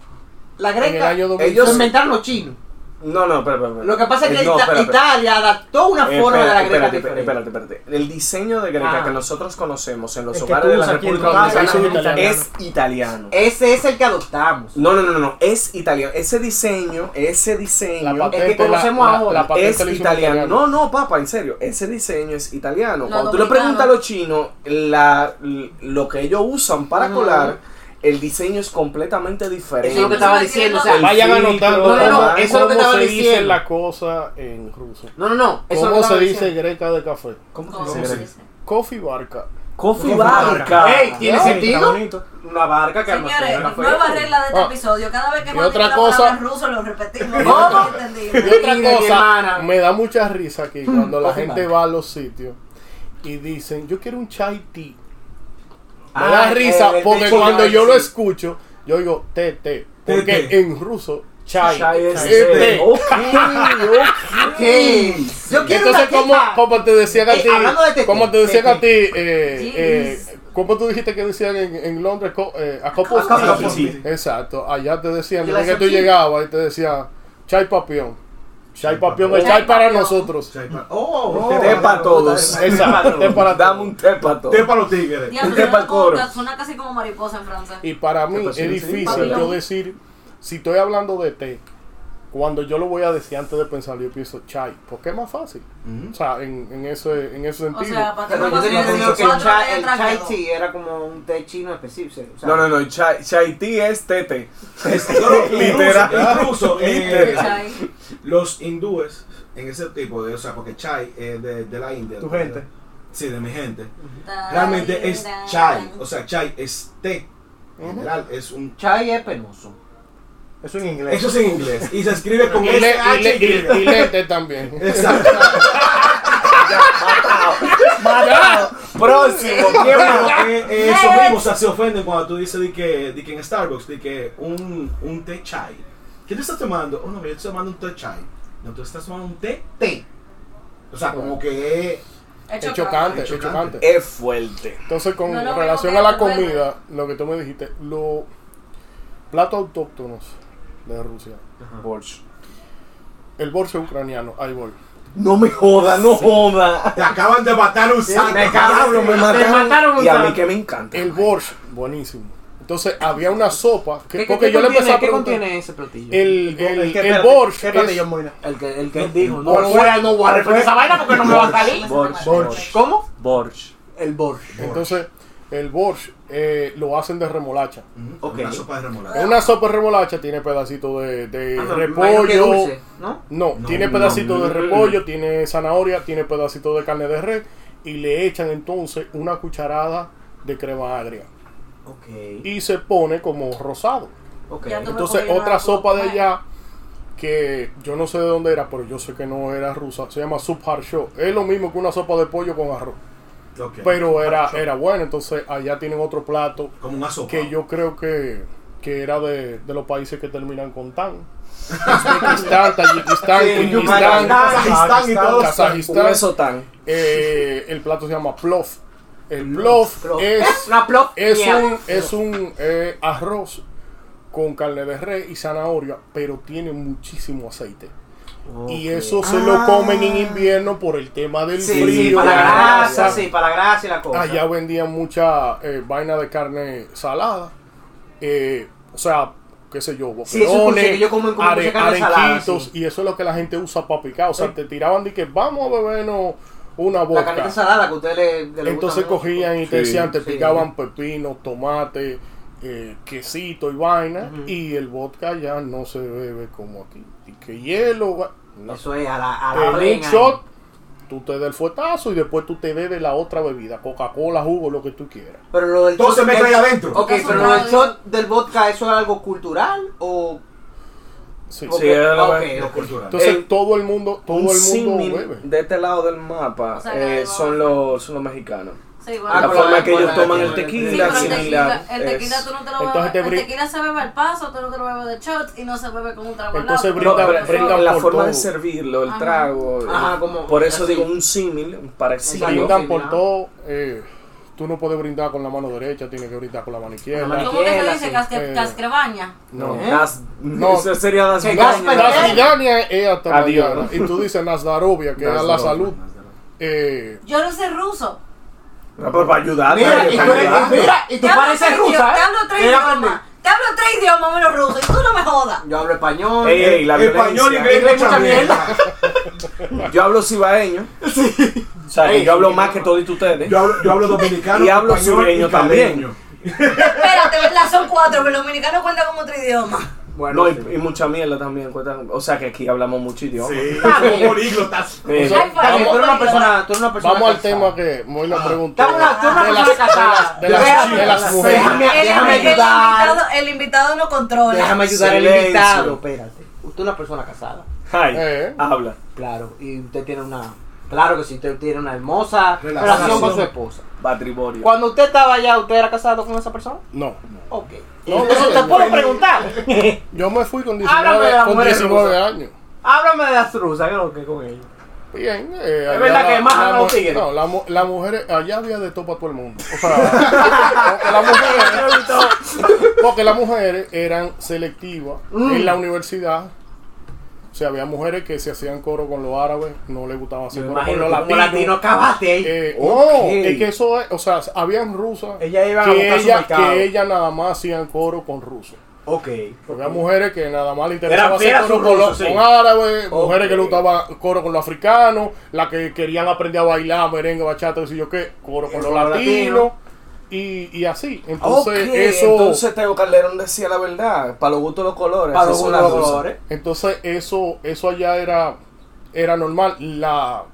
Speaker 3: La
Speaker 2: en el
Speaker 3: greca.
Speaker 2: año
Speaker 3: Ellos
Speaker 2: 2006,
Speaker 3: lo inventaron los chinos.
Speaker 1: No, no, espera, espera.
Speaker 3: Lo que pasa es
Speaker 1: Eh,
Speaker 3: que
Speaker 1: no,
Speaker 3: Ita-
Speaker 1: espera, espera.
Speaker 3: Italia adaptó una
Speaker 1: Eh,
Speaker 3: forma de la greca
Speaker 1: espérate,
Speaker 3: diferente.
Speaker 1: espérate, espérate. El diseño de greca
Speaker 3: Ah.
Speaker 1: que nosotros conocemos en los
Speaker 4: El que
Speaker 1: hogares de la República Dominicana
Speaker 2: es italiano.
Speaker 1: es italiano.
Speaker 3: Ese es el que adoptamos.
Speaker 1: No, no, no, no, no, es italiano. Ese diseño, ese diseño
Speaker 2: la patente,
Speaker 3: conocemos
Speaker 2: la-
Speaker 3: ahora.
Speaker 2: la
Speaker 1: es italiano. No, no, papá, en serio. Ese diseño es italiano.
Speaker 5: No,
Speaker 1: Cuando tú le preguntas a los chinos, la, lo que ellos usan para
Speaker 3: Ujú.
Speaker 1: colar, el diseño es completamente diferente.
Speaker 3: Eso es lo que estaba diciendo. O sea,
Speaker 2: Vayan
Speaker 1: filtro,
Speaker 2: anotando
Speaker 3: No, no, no, eso es lo que estaba
Speaker 2: se dice
Speaker 3: diciendo.
Speaker 2: la cosa en ruso.
Speaker 3: No, no, no. Eso
Speaker 2: ¿Cómo
Speaker 3: que
Speaker 2: se dice
Speaker 3: diciendo.
Speaker 2: greca de café?
Speaker 1: ¿Cómo
Speaker 5: ¿Cómo
Speaker 1: se
Speaker 5: se
Speaker 1: dice?
Speaker 2: Coffee barca.
Speaker 1: Coffee
Speaker 4: barca.
Speaker 1: barca.
Speaker 3: Ey, ¿tiene sentido? Una barca que almacena
Speaker 5: Señores,
Speaker 3: café.
Speaker 5: nueva regla de este
Speaker 2: Ah.
Speaker 5: episodio. Cada vez que Juan
Speaker 2: otra cosa-
Speaker 5: palabra en ruso lo repetimos.
Speaker 3: ¿Cómo?
Speaker 5: No entendí.
Speaker 2: Y otra cosa, me da mucha risa aquí <laughs> cuando la gente va a los sitios y dicen, yo quiero un chai tea. Me
Speaker 3: Ah,
Speaker 2: da risa
Speaker 3: el- el
Speaker 2: porque cuando yo lo escucho, yo digo té. Té, Porque en ruso, chai,
Speaker 1: Chai es
Speaker 2: es
Speaker 1: té.
Speaker 2: té.
Speaker 1: Ok, ok.
Speaker 3: ¿Qué? Yo quiero
Speaker 2: Entonces, como, como te decían a
Speaker 3: Eh,
Speaker 2: ti, como te decían a ti, eh, eh. ¿cómo tú dijiste que decían en, en Londres? Co- eh, a copo
Speaker 3: A copo
Speaker 2: tea.
Speaker 1: tea.
Speaker 2: Exacto, allá te decían,
Speaker 3: ¿Y
Speaker 2: desde que tú llegabas y te decían, chai papión. Chai papión es
Speaker 5: Chai
Speaker 2: para nosotros.
Speaker 6: Oh,
Speaker 1: Té para todos.
Speaker 2: Exacto, té para
Speaker 1: Dame un té para todos.
Speaker 6: Té para los tigres.
Speaker 5: Diablo,
Speaker 1: Té
Speaker 5: suena, como-
Speaker 1: coro.
Speaker 5: suena casi como mariposa en francés.
Speaker 2: Y para mí es difícil yo decir, si estoy hablando de té, cuando yo lo voy a decir antes de pensarlo, yo pienso chai, porque es más fácil. O sea, en, en, ese, en ese
Speaker 5: O
Speaker 2: sentido.
Speaker 5: sea, para
Speaker 3: Pero
Speaker 5: tener
Speaker 3: yo tenía entendido que el chai, el tea era como un té chino específico. o sea,
Speaker 1: No, no, no, chai, chai tea es tete.
Speaker 6: Es- no, no,
Speaker 1: Literal.
Speaker 6: Incluso, <laughs> incluso, eh, los hindúes, en ese tipo de, o sea, porque chai es de, de la India.
Speaker 4: Tu gente.
Speaker 6: Sí, de mi gente. Realmente es chai, o sea, chai es té. En general, es un...
Speaker 3: chai es penoso.
Speaker 4: Eso en inglés.
Speaker 6: Eso es en inglés. Y se escribe con
Speaker 2: Y,
Speaker 6: S-H-Y.
Speaker 2: le- y- y lente también.
Speaker 6: Exacto. <laughs>
Speaker 1: Próximo. <laughs>
Speaker 6: Pero,
Speaker 1: ¿Qué
Speaker 6: eh, eh, eso mismo, o sea, se ofenden cuando tú dices de que, de que en Starbucks, de que un, un té chai. ¿Qué te estás tomando? Oh, no, yo estoy tomando un té chai. No, tú estás tomando un té.
Speaker 3: Té.
Speaker 6: O sea, como que es...
Speaker 2: Es chocante,
Speaker 6: Es
Speaker 2: es chocante.
Speaker 1: Es fuerte.
Speaker 2: Entonces, con
Speaker 5: No
Speaker 2: relación a la
Speaker 5: tú
Speaker 2: comida, lo que tú me dijiste, los platos autóctonos de Rusia.
Speaker 1: Borscht.
Speaker 2: El bolso ucraniano, hay bol.
Speaker 1: No me joda, no joda.
Speaker 6: Te acaban de matar un santo.
Speaker 3: Me cabrón,
Speaker 1: me mataron.
Speaker 3: mataron un
Speaker 1: y a mí que me encanta.
Speaker 2: El borscht, buenísimo. Entonces, había una sopa, que,
Speaker 3: ¿Qué,
Speaker 2: porque
Speaker 3: qué
Speaker 2: yo le empecé
Speaker 3: contiene,
Speaker 2: a
Speaker 3: ¿Qué contiene ese platillo?
Speaker 2: El, el, el,
Speaker 4: que- espérate,
Speaker 2: borscht
Speaker 4: ¿Qué
Speaker 2: es-
Speaker 3: el que, el que él dijo. No,
Speaker 2: Borscht.
Speaker 3: voy a- no voy a repetir esa vaina porque no me va a salir.
Speaker 1: Borscht.
Speaker 3: ¿Cómo?
Speaker 1: Borscht.
Speaker 3: El borscht.
Speaker 2: Entonces, el borscht eh, lo hacen de remolacha.
Speaker 6: Una sopa de remolacha.
Speaker 2: Una sopa de remolacha tiene pedacitos de, de
Speaker 3: Ah,
Speaker 2: repollo.
Speaker 3: dulce, ¿no?
Speaker 2: No,
Speaker 6: No,
Speaker 2: tiene pedacitos
Speaker 6: no.
Speaker 2: de repollo, tiene zanahoria, tiene pedacitos de carne de res y le echan entonces una cucharada de crema agria y se pone como rosado. Entonces otra sopa de allá que yo no sé de dónde era, pero yo sé que no era rusa, se llama subharsho. Es lo mismo que una sopa de pollo con arroz, Pero era era bueno. Entonces allá tienen otro plato
Speaker 6: Como
Speaker 2: que yo creo que, que era de, de los países que terminan con tan. Uzbekistán, <laughs> Tayikistán, Kirguistán,
Speaker 6: Kazajistán y todo.
Speaker 2: Kazajistán.
Speaker 1: eso tan.
Speaker 2: Eh, el plato se llama plov. El plov
Speaker 3: Plov. <laughs>
Speaker 2: es, un, es un eh, arroz con carne de res y zanahoria, pero tiene muchísimo aceite. Y eso se lo comen en invierno por el tema del
Speaker 3: Sí,
Speaker 2: frío.
Speaker 3: sí, para la grasa, sí, para la grasa y la cosa.
Speaker 2: Allá vendían mucha eh, vaina de carne salada. Eh, o sea, qué sé yo,
Speaker 3: Sí, eso escuché,
Speaker 2: boquerones, are-
Speaker 3: carne
Speaker 2: arenquitos,
Speaker 3: sí.
Speaker 2: y eso es lo que la gente usa para picar. O sea, te tiraban de que vamos a bebernos una
Speaker 3: La
Speaker 2: boca.
Speaker 3: carnita salada que ustedes le, le
Speaker 2: Entonces
Speaker 3: gusta mucho.
Speaker 2: cogían y te
Speaker 1: Sí,
Speaker 2: decían, te
Speaker 3: sí.
Speaker 2: picaban pepino, tomate, eh, quesito y vaina. Y el vodka ya no se bebe como aquí. Y que hielo, no.
Speaker 3: Eso es a la, a la
Speaker 2: En un
Speaker 3: blenga.
Speaker 2: shot, tú te das el fuetazo y después tú te bebes la otra bebida, Coca-Cola, jugo, lo que tú quieras.
Speaker 3: Pero lo del
Speaker 6: Todo
Speaker 3: shot-
Speaker 6: se ahí
Speaker 3: el-
Speaker 6: adentro.
Speaker 3: Ok, pero lo del shot del vodka, ¿eso es algo cultural o...?
Speaker 2: Sí.
Speaker 3: Ok,
Speaker 1: Sí, era la
Speaker 3: ok,
Speaker 1: verdad.
Speaker 3: ok.
Speaker 6: cultural.
Speaker 2: Entonces
Speaker 1: El-
Speaker 2: todo el mundo, todo el mundo bebe.
Speaker 1: de este lado del mapa
Speaker 5: O sea,
Speaker 1: eh, son, los, son los mexicanos.
Speaker 5: Sí, bueno.
Speaker 3: Ah,
Speaker 1: la
Speaker 3: con
Speaker 1: forma
Speaker 3: la-
Speaker 1: que ellos toman el
Speaker 3: con la-
Speaker 5: Sí,
Speaker 1: tequila
Speaker 5: pero el tequila, el tequila
Speaker 1: es-
Speaker 5: tú no te lo bebes. El tequila se bebe al paso, tú no te lo bebes de shot y no se bebe con un trago al
Speaker 2: Entonces
Speaker 5: lado.
Speaker 1: No,
Speaker 2: brindan
Speaker 1: la
Speaker 2: por
Speaker 1: forma de
Speaker 2: todo.
Speaker 1: servirlo, el
Speaker 5: Ajá.
Speaker 1: trago.
Speaker 3: Ajá,
Speaker 1: eh,
Speaker 3: como-
Speaker 1: por eso
Speaker 3: así.
Speaker 1: digo un símil, un parecido.
Speaker 2: Brindan por todo. eh, tú no puedes brindar con la mano derecha, tienes que brindar con la mano izquierda.
Speaker 3: La mano
Speaker 5: ¿Cómo que se dice? Casque-
Speaker 2: Eh,
Speaker 5: Cascrebaña.
Speaker 2: No.
Speaker 3: ¿Eh?
Speaker 1: Das-
Speaker 2: No. <laughs>
Speaker 1: Eso sería
Speaker 2: Las Vidania es hasta. Y tú dices <laughs> Nazdarovia, que es la salud. Eh,
Speaker 5: Yo no sé ruso.
Speaker 1: No, pero para ayudar.
Speaker 3: Mira, y tú, eres- mira, y tú
Speaker 5: Te hablo
Speaker 3: pareces
Speaker 5: tres
Speaker 3: rusa,
Speaker 5: idiomas,
Speaker 3: ¿eh?
Speaker 5: Te hablo tres idiomas. Te hablo tres idiomas menos ruso y tú no me jodas.
Speaker 3: Yo hablo español.
Speaker 1: Ey, ey, la
Speaker 6: Español,
Speaker 1: violencia.
Speaker 6: inglés, mucha mierda.
Speaker 1: Yo hablo cibaeño. O sea,
Speaker 3: Ey,
Speaker 1: yo hablo más que todos ustedes.
Speaker 6: Yo hablo, yo hablo dominicano.
Speaker 1: Y hablo sureño
Speaker 6: y caleño.
Speaker 5: Espérate, ¿verdad? Son cuatro, pero el dominicano cuenta como otro idioma.
Speaker 3: Bueno,
Speaker 1: No, y,
Speaker 3: sí.
Speaker 1: y mucha mierda también. O sea, que aquí hablamos mucho idioma.
Speaker 6: Sí,
Speaker 3: Ah,
Speaker 6: somos
Speaker 3: bien.
Speaker 6: políglotas.
Speaker 1: Sí.
Speaker 5: Ay,
Speaker 3: Está bien,
Speaker 5: Vamos,
Speaker 3: tú eres una persona, tú eres una persona
Speaker 2: vamos al tema que Moina
Speaker 1: Ah.
Speaker 2: preguntó.
Speaker 3: Tú eres una persona
Speaker 2: las,
Speaker 3: casada.
Speaker 2: de las-
Speaker 3: Déjame-
Speaker 2: de las mujeres.
Speaker 3: Déjame,
Speaker 5: El,
Speaker 3: déjame
Speaker 5: el
Speaker 3: ayudar.
Speaker 5: invitado, el invitado no controla.
Speaker 3: Déjame ayudar al invitado. Espérate. Usted es una persona casada.
Speaker 1: Ay,
Speaker 2: Eh.
Speaker 1: habla.
Speaker 3: Claro. Y usted tiene una. Claro que sí, usted tiene una hermosa
Speaker 6: Relación.
Speaker 3: relación con su esposa.
Speaker 1: Patrimonio.
Speaker 3: Cuando usted estaba allá, ¿usted era casado con esa persona?
Speaker 2: No.
Speaker 3: Ok.
Speaker 2: No, no,
Speaker 3: te puedo
Speaker 2: no.
Speaker 3: preguntar. <laughs>
Speaker 2: Yo me fui con
Speaker 3: Háblame de
Speaker 2: 19,
Speaker 3: las
Speaker 2: con
Speaker 3: mujeres
Speaker 2: 19
Speaker 3: rusas.
Speaker 2: años.
Speaker 3: Háblame de las rusas, ¿qué es lo que con ellos?
Speaker 2: Bien, eh,
Speaker 3: Es verdad que
Speaker 2: la-
Speaker 3: más
Speaker 2: la
Speaker 3: los tigres.
Speaker 2: No, la, la mujer, allá había de todo para todo el mundo. O sea, <laughs> porque las mujeres, porque las mujeres eran selectivas
Speaker 3: Mm.
Speaker 2: en la universidad. O sea, había mujeres que se hacían coro con los árabes, no les gustaba hacer coro con los latinos.
Speaker 3: latino acabaste ahí.
Speaker 2: Eh,
Speaker 1: Ok.
Speaker 2: No, es que eso es, o sea, habían rusas
Speaker 4: Ellas iban a
Speaker 2: que ella,
Speaker 4: mercado.
Speaker 2: que ella nada más hacían coro con rusos.
Speaker 3: Ok.
Speaker 2: Había mujeres que nada más le interesaba hacer coro con, los,
Speaker 3: sí.
Speaker 2: con árabes, mujeres que le gustaba coro con los africanos, las que querían aprender a bailar, merengue, bachata, qué sé yo qué, coro con los latinos, y, y así. Entonces, eso,
Speaker 1: entonces Teo Calderón decía la verdad, para los gustos de los colores.
Speaker 3: Para los gustos los colores.
Speaker 2: entonces eso, eso allá era, era normal. La,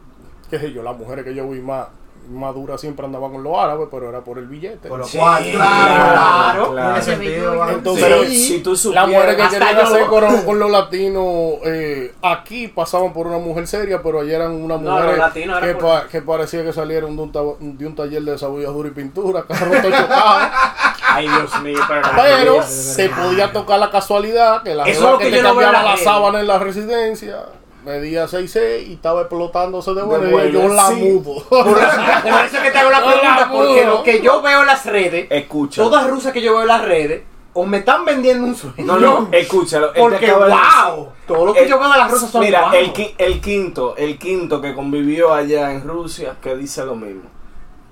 Speaker 2: qué sé yo, las mujeres que yo vi más maduras siempre andaban con los árabes, pero era por el billete.
Speaker 3: Por lo
Speaker 1: Sí,
Speaker 3: cual, claro,
Speaker 1: claro,
Speaker 3: claro.
Speaker 1: claro.
Speaker 3: Tiene sentido. ¿vale?
Speaker 2: Entonces,
Speaker 1: Pero
Speaker 2: Sí.
Speaker 1: si tú
Speaker 2: Las
Speaker 1: supieras...
Speaker 2: mujeres que querían
Speaker 3: yo.
Speaker 2: hacer coro con los latinos eh, aquí pasaban por una mujer seria, pero allá eran una mujer que,
Speaker 3: eran por-
Speaker 2: pa- que parecía que salieron de un, ta- de un taller de desabolladura y pintura, carro todo chocado. <laughs>
Speaker 3: Ay, Dios mío, pero.
Speaker 2: pero se podía tocar la casualidad que la
Speaker 3: Eso
Speaker 2: jeva
Speaker 3: es lo
Speaker 2: que,
Speaker 3: que no
Speaker 2: cambiaba
Speaker 3: la
Speaker 2: la sábana en la residencia medía 6'6 y estaba explotándose de buena, y yo la
Speaker 1: sí.
Speaker 2: mudo. <laughs>
Speaker 3: Por eso que te hago la <laughs> pregunta, porque lo que yo veo en las redes,
Speaker 1: Escucha.
Speaker 3: todas rusas que yo veo en las redes, o me están vendiendo un sueño.
Speaker 1: No, no, <laughs> escúchalo. él te
Speaker 3: Porque,
Speaker 1: acaba de
Speaker 3: wow,
Speaker 1: decir-
Speaker 3: todo lo que
Speaker 1: El-
Speaker 3: yo veo de las rusas son
Speaker 1: Mira,
Speaker 3: wow.
Speaker 1: el, qui- el quinto, el quinto que convivió allá en Rusia, que dice lo mismo.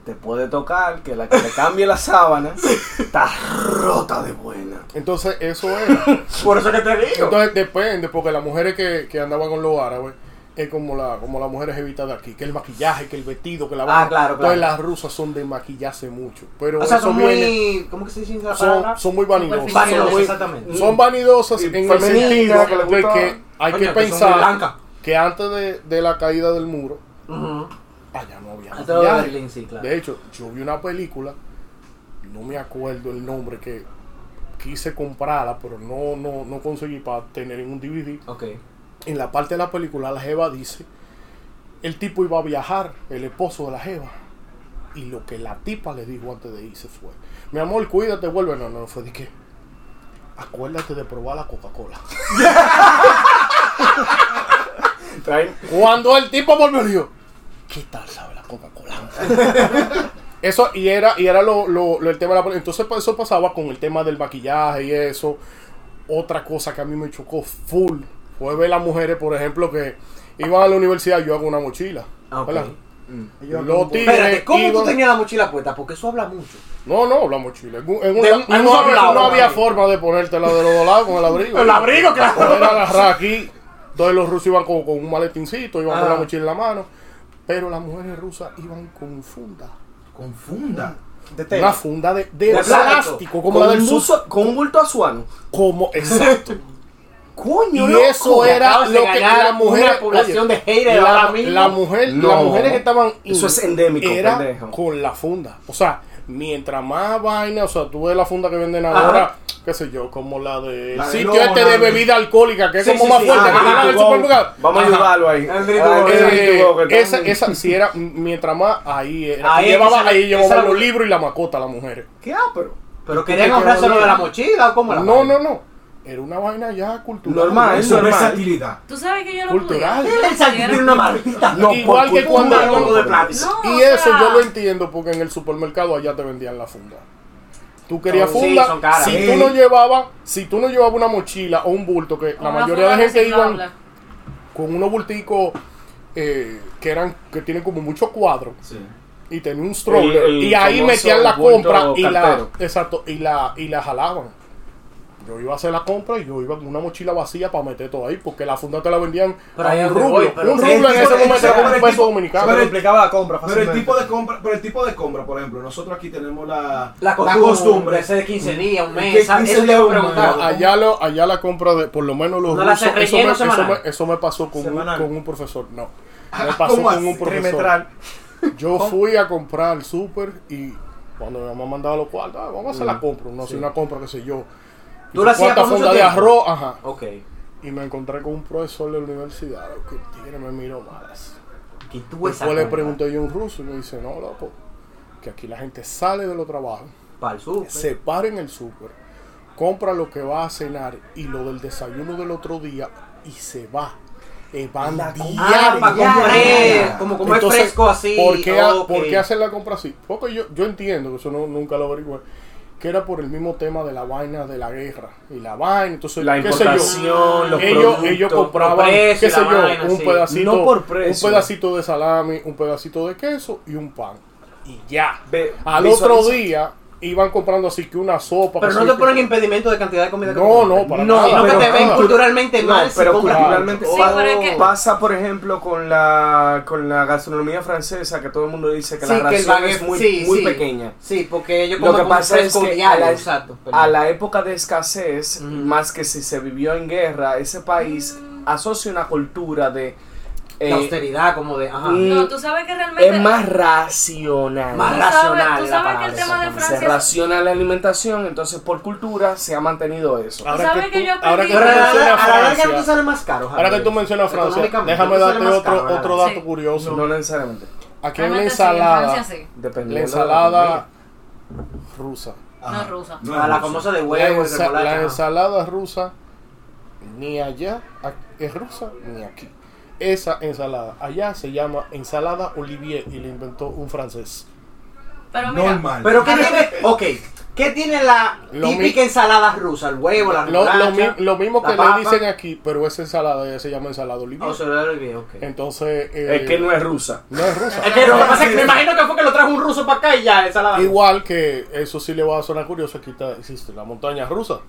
Speaker 1: Te puede tocar que la que te cambie la sábana está rota de buena.
Speaker 2: Entonces eso era. <laughs>
Speaker 3: Por eso que te digo.
Speaker 2: Entonces depende, porque las mujeres que, que andaban con los árabes es como la como las mujeres evitas de aquí, que el maquillaje, que el vestido, que la
Speaker 3: Ah, claro,
Speaker 2: Entonces
Speaker 3: claro.
Speaker 2: las rusas son de maquillarse mucho. Pero
Speaker 3: o sea,
Speaker 2: eso
Speaker 3: son
Speaker 2: viene-
Speaker 3: muy. ¿Cómo que se dice la
Speaker 2: son,
Speaker 3: palabra?
Speaker 2: son muy vanidosas.
Speaker 3: Vanidosas,
Speaker 2: Son muy-
Speaker 3: exactamente.
Speaker 2: Son vanidosas
Speaker 1: Y
Speaker 2: en el
Speaker 1: femeninas,
Speaker 2: sentido
Speaker 1: que
Speaker 2: de que hay que pensar que antes de, de la caída del muro. Allá no había.
Speaker 3: Berlín, sí, claro.
Speaker 2: De hecho, yo vi una película, no me acuerdo el nombre, que quise comprarla, pero no, no, no conseguí para tener en un DVD.
Speaker 3: Ok.
Speaker 2: En la parte de la película, la Jeva dice, el tipo iba a viajar, el esposo de la Jeva. Y lo que la tipa le dijo antes de irse fue, mi amor, cuídate, vuelve. No, no, fue de qué. Acuérdate de probar la Coca-Cola. <laughs> <laughs> Cuando el tipo volvió, ¿qué tal sabe la Coca-Cola? <laughs> eso, y era, y era lo, lo- lo- el tema de la Entonces, eso pasaba con el tema del maquillaje y eso. Otra cosa que a mí me chocó full fue ver las mujeres, por ejemplo, que iban a la universidad, yo hago una mochila.
Speaker 3: Ah, ok.
Speaker 2: ¿verdad?
Speaker 4: Ellos
Speaker 2: Los
Speaker 4: como-
Speaker 2: tigres
Speaker 3: Espérate, ¿cómo tú tenías la mochila puesta? Porque eso habla mucho.
Speaker 2: No, no, la mochila. En un- en un
Speaker 3: De
Speaker 2: la-
Speaker 3: un- en un
Speaker 2: no, había, forma de ponértela de los dos lados con el abrigo.
Speaker 3: El abrigo, claro.
Speaker 2: Era agarrar aquí. Entonces los rusos iban con, con un maletincito, iban con
Speaker 3: Ah.
Speaker 2: la mochila en la mano. Pero las mujeres rusas iban con funda.
Speaker 6: Confunda.
Speaker 4: De
Speaker 2: Una
Speaker 4: tela.
Speaker 2: funda de, de
Speaker 3: De plástico.
Speaker 2: plástico, como
Speaker 1: con,
Speaker 2: la del
Speaker 1: un buzo- con un bulto azuano.
Speaker 2: Como, exacto. <laughs>
Speaker 1: Coño,
Speaker 2: y
Speaker 1: loco.
Speaker 2: eso era
Speaker 3: de
Speaker 2: lo que la mujer.
Speaker 3: una población de haters
Speaker 2: la,
Speaker 3: ahora mismo.
Speaker 2: la mujer,
Speaker 1: No.
Speaker 2: las mujeres que estaban.
Speaker 1: Eso es endémico,
Speaker 2: Era
Speaker 1: pendejo.
Speaker 2: con la funda. O sea, mientras más vaina, o sea, tú ves la funda que venden
Speaker 3: Ajá.
Speaker 2: ahora, qué sé yo, como la del
Speaker 6: La de
Speaker 2: sitio
Speaker 6: Lona,
Speaker 2: este de
Speaker 6: de-
Speaker 2: bebida alcohólica, que es
Speaker 3: Sí,
Speaker 2: como
Speaker 3: sí,
Speaker 2: más
Speaker 3: sí.
Speaker 2: fuerte que
Speaker 3: Ajá,
Speaker 2: la del
Speaker 1: Vamos-
Speaker 2: supermercado.
Speaker 1: Vamos a
Speaker 2: Ajá.
Speaker 1: ayudarlo ahí. Ah,
Speaker 3: de-
Speaker 2: Eh, esa, esa sí era, mientras más ahí era.
Speaker 3: Ahí
Speaker 2: llevaba, ahí
Speaker 3: era
Speaker 2: los
Speaker 3: la-
Speaker 2: libros y la macota las mujeres.
Speaker 1: ¿Qué ah, pero?
Speaker 3: Pero
Speaker 2: ¿Y
Speaker 3: querían ahorrarse lo de la mochila o cómo la
Speaker 2: No, no, no. Era una vaina ya cultural.
Speaker 1: Normal,
Speaker 6: Eso es
Speaker 1: normal.
Speaker 6: versatilidad.
Speaker 5: Tú sabes que yo no
Speaker 2: Cultural.
Speaker 3: tiene una maldita.
Speaker 1: No,
Speaker 2: Igual que cuando-
Speaker 3: de plástico.
Speaker 5: No,
Speaker 2: Y eso
Speaker 5: sea,
Speaker 2: yo lo entiendo porque en el supermercado allá te vendían la funda. Tú querías
Speaker 3: Sí,
Speaker 2: funda,
Speaker 3: son caras.
Speaker 2: si
Speaker 6: Sí.
Speaker 2: tú no llevabas, si tú no llevabas una mochila o un bulto, que la mayoría de gente iban con unos bulticos eh, que eran que tienen como muchos cuadros
Speaker 6: Sí.
Speaker 2: y tenía un stroller
Speaker 1: el
Speaker 2: y ahí metían la compra y la exacto y la y la jalaban. Yo iba a hacer la compra y yo iba con una mochila vacía para meter todo ahí porque la funda te la vendían
Speaker 3: Pero
Speaker 2: a un rublo.
Speaker 3: voy, pero
Speaker 2: un rublo en ese momento era como un peso dominicano.
Speaker 4: Pero implicaba la compra
Speaker 6: Pero el tipo de compra, pero el tipo de compra, por ejemplo, nosotros aquí tenemos la,
Speaker 3: La costumbre, ese de 15 días, un
Speaker 6: Que
Speaker 3: mes. ¿sabes?
Speaker 6: 15
Speaker 3: Eso te
Speaker 6: días, un mes.
Speaker 2: No, allá, lo, allá la compra de, por lo menos los
Speaker 3: ¿No la
Speaker 2: rusos, eso me, eso, me, eso me pasó con un, con un profesor. No, me pasó
Speaker 6: ¿Cómo
Speaker 2: con un profesor. Yo fui a comprar al súper y cuando mi mamá mandaba los cuartos, ah, vamos a hacer la compra, no hacer una compra, qué sé yo.
Speaker 3: ¿Tú la hacías
Speaker 2: ¿Cuántas
Speaker 3: por mucho
Speaker 2: fundas de arroz? Ajá.
Speaker 3: Ok.
Speaker 2: Y me encontré con un profesor de la universidad que tigre me miró mal. así.
Speaker 3: Tú esa
Speaker 2: Después le pregunté yo a un ruso y me dice, no, loco, que aquí la gente sale de los trabajos,
Speaker 3: Para el sur.
Speaker 2: se para en el súper, compra lo que va a cenar y lo del desayuno del otro día y se va. Eh, van
Speaker 3: Ah,
Speaker 2: diario.
Speaker 3: para comprar. Como comer
Speaker 2: Entonces,
Speaker 3: fresco así.
Speaker 2: ¿por qué, por qué hacen la compra así? Porque yo, yo entiendo, que eso no, nunca lo averigüé, que era por el mismo tema de la vaina de la guerra. Y la vaina, entonces,
Speaker 1: La
Speaker 2: qué sé yo.
Speaker 1: los
Speaker 2: ellos, ellos
Speaker 3: los
Speaker 2: compraban,
Speaker 3: precios
Speaker 2: qué sé yo,
Speaker 3: vaina,
Speaker 2: un
Speaker 3: sí.
Speaker 2: pedacito,
Speaker 1: No por precio.
Speaker 2: un pedacito de salami, un pedacito de queso y un pan. Y ya. Al otro día iban comprando así que una sopa.
Speaker 3: Pero no te ponen
Speaker 2: que-
Speaker 3: impedimento de cantidad de comida que
Speaker 2: No, no, para
Speaker 1: No,
Speaker 2: nada.
Speaker 3: Sino que te ven
Speaker 1: no,
Speaker 3: culturalmente
Speaker 1: No,
Speaker 3: mal.
Speaker 1: pero culturalmente
Speaker 5: Sí,
Speaker 1: pa-
Speaker 5: pero es que-
Speaker 1: pasa, por ejemplo, con la con la gastronomía francesa, que todo el mundo dice que
Speaker 3: Sí,
Speaker 1: la
Speaker 3: que el
Speaker 1: ración
Speaker 3: baguette-
Speaker 1: es muy,
Speaker 3: sí,
Speaker 1: muy
Speaker 3: sí.
Speaker 1: pequeña.
Speaker 3: Sí, porque ellos
Speaker 1: Lo
Speaker 3: comen
Speaker 1: que
Speaker 3: como
Speaker 1: pasa es que a la,
Speaker 3: exacto,
Speaker 1: a la época de escasez, más que si se vivió en guerra, ese país asocia una cultura de...
Speaker 3: de
Speaker 1: eh,
Speaker 3: austeridad, como de. Ajá.
Speaker 5: No, tú sabes que realmente.
Speaker 1: es más racional.
Speaker 3: Más
Speaker 5: Tú sabes-
Speaker 3: racional
Speaker 5: Tú
Speaker 3: la
Speaker 5: sabes que el tema de
Speaker 1: Se
Speaker 5: Francia.
Speaker 1: raciona la alimentación, entonces por cultura se ha mantenido eso.
Speaker 2: Ahora
Speaker 5: ¿Sabes
Speaker 2: que,
Speaker 5: que
Speaker 2: tú,
Speaker 5: yo
Speaker 2: ahora que tú
Speaker 3: Pero a la,
Speaker 2: mencionas
Speaker 3: a la larga no te
Speaker 2: Francia,
Speaker 3: sale más caro.
Speaker 2: ahora que tú mencionas Francia, déjame
Speaker 3: no
Speaker 2: darte otro,
Speaker 3: la
Speaker 2: otro dato
Speaker 5: Sí.
Speaker 2: curioso.
Speaker 1: No necesariamente.
Speaker 2: Aquí hay una
Speaker 5: Realmente sí,
Speaker 2: ensalada,
Speaker 5: Francia sí.
Speaker 1: Dependiendo
Speaker 2: la ensalada rusa.
Speaker 5: No es rusa.
Speaker 6: No
Speaker 3: A
Speaker 6: es
Speaker 3: la famosa de
Speaker 2: La,
Speaker 3: huevo
Speaker 2: ensa- la
Speaker 3: ajá.
Speaker 2: ensalada rusa ni allá es rusa ni aquí. Esa ensalada allá se llama ensalada Olivier y la inventó un francés.
Speaker 5: Pero mira,
Speaker 6: Normal.
Speaker 3: Pero ¿qué tiene? Ok. ¿Qué tiene la
Speaker 2: Lo
Speaker 3: típica
Speaker 2: mi-
Speaker 3: ensalada rusa? El huevo, la
Speaker 2: Lo, lo
Speaker 3: remolacha.
Speaker 2: mi- lo mismo
Speaker 3: la
Speaker 2: que
Speaker 3: papa.
Speaker 2: le dicen aquí, pero esa ensalada ya se llama ensalada Olivier.
Speaker 3: Oh, se lo olvidé, ok.
Speaker 2: Entonces, eh,
Speaker 1: Es que no es rusa.
Speaker 2: no es rusa.
Speaker 3: Es que lo que pasa es que me <laughs> imagino que fue que lo trajo un ruso para acá y ya, ensalada.
Speaker 2: Igual que eso sí le va a sonar curioso, aquí está, existe la montaña rusa.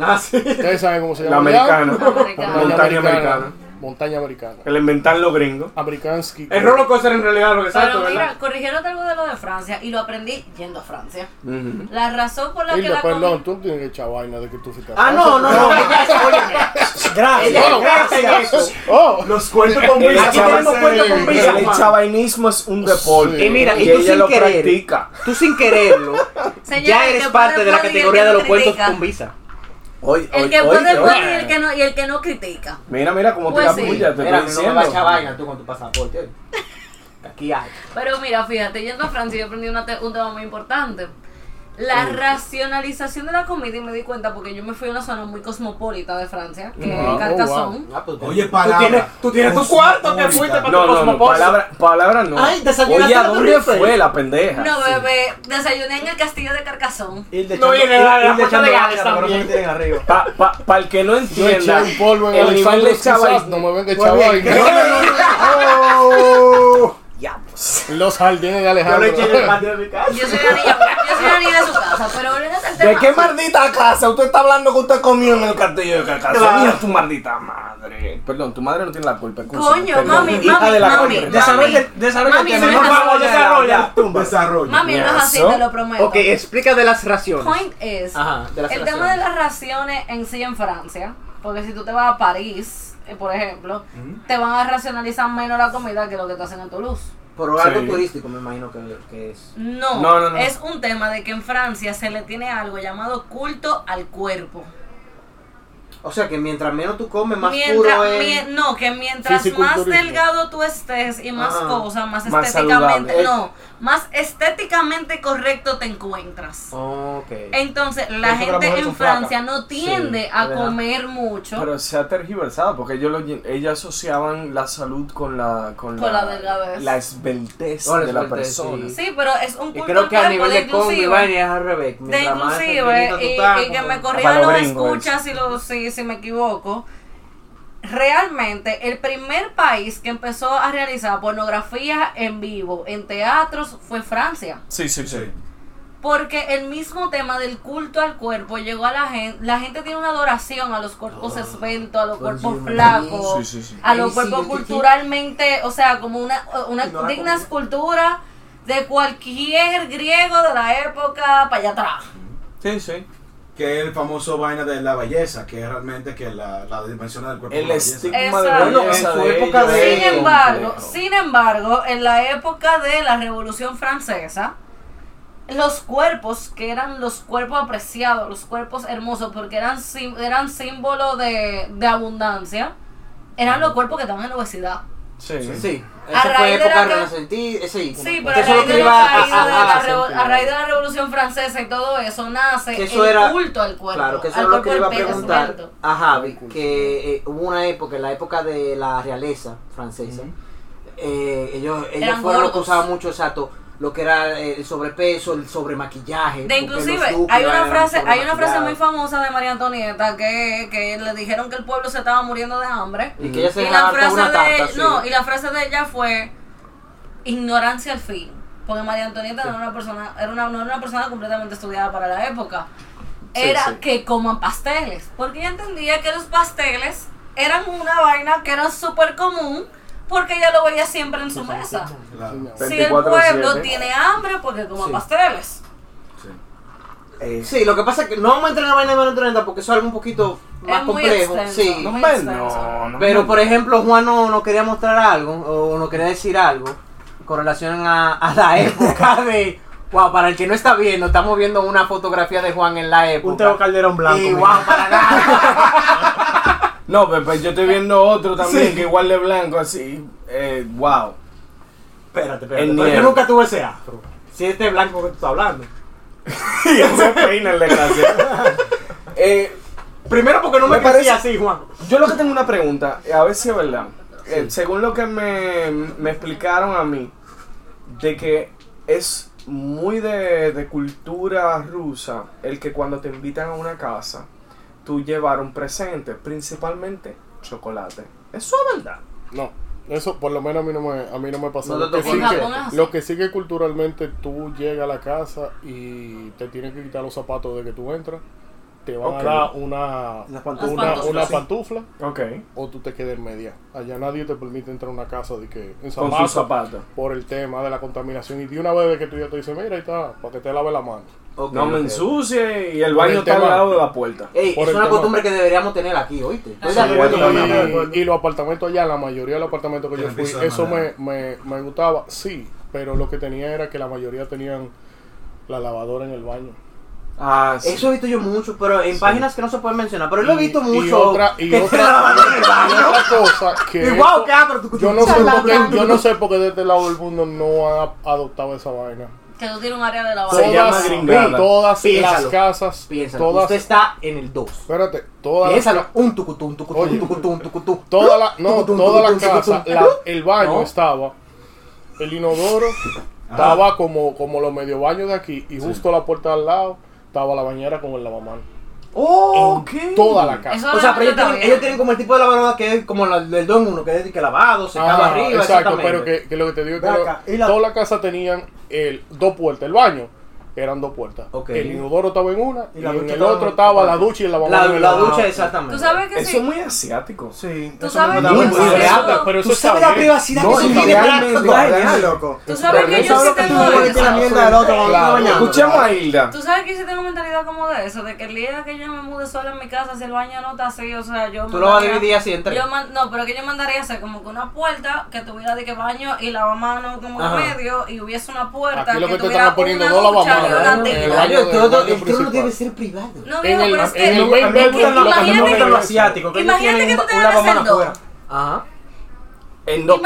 Speaker 3: Ah, sí.
Speaker 2: Ustedes saben cómo se
Speaker 1: La
Speaker 2: llama. allá?
Speaker 1: americana.
Speaker 5: Americana.
Speaker 1: Montaña americana.
Speaker 2: Montaña americana.
Speaker 1: Que la inventan los gringos.
Speaker 2: Amerikansky.
Speaker 3: El roller coaster en realidad lo que
Speaker 5: pero
Speaker 3: exacto,
Speaker 5: mira, corrigieron algo de lo de Francia y lo aprendí yendo a Francia.
Speaker 1: Ujú.
Speaker 5: La razón por la que la
Speaker 2: perdón, tú no tienes que echar vaina de que tú fuiste a
Speaker 3: Ah, no, no, no. <laughs>
Speaker 4: Gracias.
Speaker 3: Experta en eso.
Speaker 2: Oh,
Speaker 6: Los cuentos con
Speaker 1: El
Speaker 6: Luis
Speaker 3: Aquí tenemos con
Speaker 1: el chavainismo es un deporte.
Speaker 2: Sí.
Speaker 3: Y mira, y
Speaker 1: y
Speaker 3: tú
Speaker 1: ella
Speaker 3: sin
Speaker 1: lo
Speaker 3: querer,
Speaker 1: practica.
Speaker 3: tú sin quererlo,
Speaker 5: Señores,
Speaker 3: ya
Speaker 5: el
Speaker 3: eres parte de la
Speaker 5: el
Speaker 3: categoría de
Speaker 5: no
Speaker 3: los cuentos con visa.
Speaker 1: Oye,
Speaker 5: El que puede
Speaker 1: oye,
Speaker 5: aplaudir y el que no, y el que no critica.
Speaker 1: Mira, mira cómo
Speaker 5: Pues
Speaker 1: te
Speaker 5: sí.
Speaker 1: apoya, te
Speaker 3: Mira,
Speaker 1: estoy
Speaker 3: no me vas a echar
Speaker 1: diciendo.
Speaker 3: vaina tú con tu pasaporte. oye. Aquí hay.
Speaker 5: Pero mira, fíjate, yendo a Francia yo aprendí una te- un tema muy importante. La racionalización de la comida y me di cuenta porque yo me fui a una zona muy cosmopolita de Francia, que
Speaker 2: Ah, oh,
Speaker 5: es Carcassonne.
Speaker 3: Ah, pues,
Speaker 6: Oye,
Speaker 3: tú
Speaker 6: palabra.
Speaker 3: tienes, tú tienes tu cuarto que fuiste para
Speaker 1: No,
Speaker 3: tu
Speaker 1: no, no,
Speaker 3: cosmopolita.
Speaker 1: palabra, palabra no.
Speaker 3: Ay,
Speaker 1: Oye, ¿a
Speaker 3: en la
Speaker 1: dónde fue la pendeja?
Speaker 5: No, bebé, desayuné en el castillo de Carcassonne.
Speaker 4: Hilde
Speaker 3: No, y en el- de Gales también.
Speaker 1: Para pa, pa el que no entienda,
Speaker 2: un polvo en
Speaker 1: el
Speaker 2: el
Speaker 1: nivel de chaval.
Speaker 2: no me venga
Speaker 4: bien,
Speaker 2: vaina. <laughs> <laughs>
Speaker 1: Oh, diablos.
Speaker 2: Los jardines de
Speaker 3: Yo
Speaker 2: Alejandro.
Speaker 3: le eché en el patio de mi casa.
Speaker 5: Yo soy la niña, yo soy la niña de su casa, pero al
Speaker 1: ¿De qué maldita casa? Usted está hablando que usted comió en el castillo de.
Speaker 3: Claro.
Speaker 1: Mira tu maldita madre. Perdón, tu madre no tiene la culpa.
Speaker 5: Coño,
Speaker 1: perdón.
Speaker 5: mami,
Speaker 1: Hija
Speaker 5: mami,
Speaker 1: de la
Speaker 5: mami.
Speaker 1: coño.
Speaker 4: Desarrolla, desarrolla
Speaker 5: Mami,
Speaker 4: el tema.
Speaker 5: no
Speaker 4: desarrolla.
Speaker 5: Mami, no es así, te lo prometo.
Speaker 3: Ok, explica de las raciones.
Speaker 5: Point es,
Speaker 3: Ajá, de las
Speaker 5: el
Speaker 3: raciones.
Speaker 5: tema de las raciones en sí en Francia, porque si tú te vas a París, por ejemplo, te van a racionalizar menos la comida que lo que te hacen en Toulouse.
Speaker 3: Pero algo
Speaker 1: Sí.
Speaker 3: turístico me imagino que, que es.
Speaker 5: No,
Speaker 1: No, no, no.
Speaker 5: es un tema de que en Francia se le tiene algo llamado culto al cuerpo.
Speaker 3: O sea que mientras menos tú comes, más
Speaker 5: Mientras,
Speaker 3: puro es.
Speaker 5: no, que mientras más delgado tú estés y más
Speaker 3: Ajá.
Speaker 5: cosas, más,
Speaker 1: Más
Speaker 5: estéticamente,
Speaker 1: saludable.
Speaker 5: no, más estéticamente correcto te encuentras.
Speaker 3: Ok.
Speaker 5: Entonces, la
Speaker 4: eso
Speaker 5: gente en Francia no tiende
Speaker 3: Sí,
Speaker 5: a
Speaker 3: verdad.
Speaker 5: comer mucho.
Speaker 1: Pero se ha tergiversado porque ellos, lo, ellos asociaban la salud con la con,
Speaker 5: Con la delgadez.
Speaker 1: la esbeltez
Speaker 3: la
Speaker 1: de la
Speaker 3: esbeltez,
Speaker 1: persona.
Speaker 3: sí.
Speaker 5: Sí, pero es un
Speaker 3: Y
Speaker 5: culto
Speaker 3: creo que a nivel
Speaker 5: de
Speaker 3: de es al revés.
Speaker 5: de
Speaker 3: más
Speaker 5: inclusive y, que me corrijan
Speaker 1: los
Speaker 5: los escuchas si, lo, si, si me equivoco realmente el primer país que empezó a realizar pornografía en vivo en teatros fue Francia
Speaker 1: Sí, sí, sí.
Speaker 5: Porque el mismo tema del culto al cuerpo llegó a la gente la gente tiene una adoración a los cuerpos esbeltos a los
Speaker 3: pues
Speaker 5: cuerpos
Speaker 3: sí,
Speaker 5: flacos
Speaker 1: Sí, sí, sí.
Speaker 5: a los cuerpos culturalmente o sea como una, una
Speaker 3: No la
Speaker 5: digna escultura de cualquier griego de la época para allá atrás
Speaker 1: Sí, sí.
Speaker 6: Que es el famoso vaina de la belleza, que es realmente que la, la dimensión del cuerpo.
Speaker 1: El
Speaker 6: de
Speaker 1: estigma de
Speaker 3: En su
Speaker 1: de
Speaker 3: época de-
Speaker 5: Sin embargo,
Speaker 1: complejo.
Speaker 5: sin embargo, en la época de la Revolución Francesa, los cuerpos que eran los cuerpos apreciados, los cuerpos hermosos, porque eran, eran símbolo de, de abundancia, eran los cuerpos que estaban en obesidad.
Speaker 1: Sí.
Speaker 3: Sí,
Speaker 5: A
Speaker 3: esa fue
Speaker 5: raíz de
Speaker 3: época
Speaker 5: la
Speaker 3: renacentista. Sí,
Speaker 5: Sí, pero a
Speaker 3: eso es lo
Speaker 5: raíz,
Speaker 3: que iba a- a- a-
Speaker 5: a raíz de la Revolución Francesa y todo eso, nace
Speaker 3: Que eso
Speaker 5: el
Speaker 3: era-
Speaker 5: culto al cuerpo.
Speaker 3: Claro, que eso
Speaker 5: al
Speaker 3: es lo que le iba a preguntar a Javi, que eh, hubo una época, en la época de la realeza francesa, eh, ellos, ellos
Speaker 5: Eran
Speaker 3: fueron los que
Speaker 5: gordos.
Speaker 3: usaban mucho, exacto, lo que era eh, el sobrepeso, el sobremaquillaje.
Speaker 5: De inclusive, hay una frase, hay una frase muy famosa de María Antonieta que, que le dijeron que el pueblo se estaba muriendo de hambre.
Speaker 3: Y que ella se
Speaker 5: Y la frase
Speaker 3: una
Speaker 5: de
Speaker 3: tarta, sí.
Speaker 5: no, y la frase de ella fue ignorancia al fin. porque María Antonieta no era una persona, era una, no era una persona completamente estudiada para la época. Era
Speaker 1: sí.
Speaker 5: que coman pasteles, porque ella entendía que los pasteles eran una vaina que era súper común, porque ella lo veía siempre en su mesa.
Speaker 6: Claro.
Speaker 5: Si el
Speaker 1: 24/7.
Speaker 5: pueblo tiene hambre, porque coma
Speaker 3: Sí.
Speaker 5: pasteles.
Speaker 1: Eh,
Speaker 3: Sí, lo que pasa es que no vamos a entrar en la vaina de Antonieta porque eso es algo un poquito más
Speaker 5: es
Speaker 3: complejo.
Speaker 5: extenso.
Speaker 3: sí.
Speaker 1: no, no, no
Speaker 3: Pero por ejemplo, Juan no, no quería mostrar algo o no quería decir algo con relación a, a la <laughs> época de. Wow, para el que no está viendo, estamos viendo una fotografía de Juan en la época.
Speaker 4: Un Teo Calderón blanco.
Speaker 3: y wow, para nada. <laughs>
Speaker 1: No, pero, yo estoy viendo otro también
Speaker 3: Sí.
Speaker 1: que igual de blanco así. Eh, wow.
Speaker 3: espérate,
Speaker 1: El
Speaker 3: espérate. Pero
Speaker 1: nieve.
Speaker 3: yo nunca tuve ese afro. Si este blanco que tú estás hablando. <laughs>
Speaker 1: y él se peina el desgraciado. <laughs> eh,
Speaker 3: Primero porque no me,
Speaker 1: Me parece-
Speaker 3: parecía así, Juan.
Speaker 1: yo lo que tengo una pregunta, a ver si es verdad. Eh, según lo que me, me explicaron a mí, de que es muy de, de cultura rusa el que cuando te invitan a una casa, tú llevar un presente, principalmente chocolate. Eso es verdad.
Speaker 2: No, eso por lo menos a mí no me, a mí no me pasó.
Speaker 3: No
Speaker 2: lo, que lo que sí que culturalmente tú llegas a la casa y te tienes que quitar los zapatos de que tú entras. Te van a dar una, una,
Speaker 5: pantuflas,
Speaker 2: una
Speaker 5: sí.
Speaker 2: pantufla o tú te quedes en media. Allá nadie te permite entrar a una casa de que en
Speaker 1: Con
Speaker 2: zapatos
Speaker 1: sus zapatos.
Speaker 2: por el tema de la contaminación. Y de una vez que tú ya te dices, mira, ahí está, para que te lave la mano.
Speaker 1: No me ensucie y el baño
Speaker 2: el
Speaker 1: está al lado de la puerta.
Speaker 3: Ey, es
Speaker 2: el
Speaker 3: una
Speaker 2: tema.
Speaker 3: costumbre que deberíamos tener aquí, ¿oíste?
Speaker 5: Sí.
Speaker 2: Y, y los apartamentos allá, la mayoría de los apartamentos que yo fui, eso me, me, me gustaba, sí, pero lo que tenía era que la mayoría tenían la lavadora en el baño.
Speaker 1: Ah, sí.
Speaker 3: Eso he visto yo mucho, pero en páginas que no se pueden mencionar. Pero lo he
Speaker 2: Y-
Speaker 3: visto
Speaker 2: y
Speaker 3: mucho.
Speaker 2: otra- y
Speaker 3: que
Speaker 2: otra-
Speaker 3: el
Speaker 2: Y
Speaker 3: baño.
Speaker 2: otra cosa que
Speaker 3: Y wow,
Speaker 2: yo no sé por qué, yo no sé por qué de este lado del mundo no han adoptado esa vaina.
Speaker 5: Que tú tienes un área de
Speaker 1: Se
Speaker 5: lavado.
Speaker 1: llama
Speaker 2: Todas,
Speaker 1: gringada.
Speaker 2: todas
Speaker 3: Piénsalo.
Speaker 2: las casas,
Speaker 3: Piénsalo,
Speaker 2: todas,
Speaker 3: usted está en el 2.
Speaker 2: espérate, todas las
Speaker 3: Piénsalo, un tucutún, tucutún,
Speaker 2: Oye.
Speaker 3: tucutún, tucutún.
Speaker 2: Toda la, no,
Speaker 3: Tucutún,
Speaker 2: toda la
Speaker 3: tucutún,
Speaker 2: casa,
Speaker 3: tucutún.
Speaker 2: la- el baño
Speaker 3: No.
Speaker 2: estaba, el inodoro estaba como, como los medio baños de aquí y justo la puerta al lado estaba la bañera con el lavamanos.
Speaker 1: Oh,
Speaker 2: En toda la casa.
Speaker 5: Eso
Speaker 3: O sea, pero ellos tienen, ellos tienen como el tipo de lavadora que es como la del 2 en 1, que es que lavado, secado
Speaker 2: Ah,
Speaker 3: arriba,
Speaker 2: exacto, pero que, que lo que te digo es que lo-
Speaker 4: la-
Speaker 2: toda la casa tenían el, dos puertas, el baño eran dos puertas.
Speaker 3: Ok.
Speaker 2: El inodoro estaba en una y,
Speaker 4: Y la
Speaker 2: en el
Speaker 4: estaba
Speaker 2: otro estaba la ducha y el lavamanos.
Speaker 3: La,
Speaker 2: el
Speaker 3: la
Speaker 2: otro.
Speaker 3: ducha, exactamente.
Speaker 5: Tú sabes que
Speaker 1: Eso
Speaker 5: sí.
Speaker 1: es muy asiático.
Speaker 4: Sí,
Speaker 5: Tú
Speaker 4: eso
Speaker 5: sabes
Speaker 3: Muy asiático.
Speaker 2: pero eso
Speaker 3: Tú sabes la privacidad
Speaker 1: No,
Speaker 3: que eso
Speaker 1: y
Speaker 3: tiene para
Speaker 4: loco.
Speaker 5: Tú sabes que yo sí tengo
Speaker 4: la.
Speaker 1: Escuchamos a Hilda.
Speaker 5: Tú sabes que yo sí tengo mentalidad como de eso, de que el día que yo me mude sola en mi casa, si el baño no está así, o sea, yo
Speaker 3: Tú lo vas a dividir así en tres.
Speaker 5: Yo man- no, pero que yo mandaría hacer como que una puerta que tuviera de que baño y lavamanos como en medio y hubiese una puerta
Speaker 2: Aquí lo
Speaker 5: que tuviera
Speaker 2: están poniendo
Speaker 5: una
Speaker 2: dos
Speaker 5: ducha
Speaker 2: El baño
Speaker 3: todo-
Speaker 2: el
Speaker 3: trono debe ser privado.
Speaker 5: No, viejo, pero es que imagínate
Speaker 4: lo asiático,
Speaker 5: Imagínate que tú tengas que hacer dos.
Speaker 3: Ajá.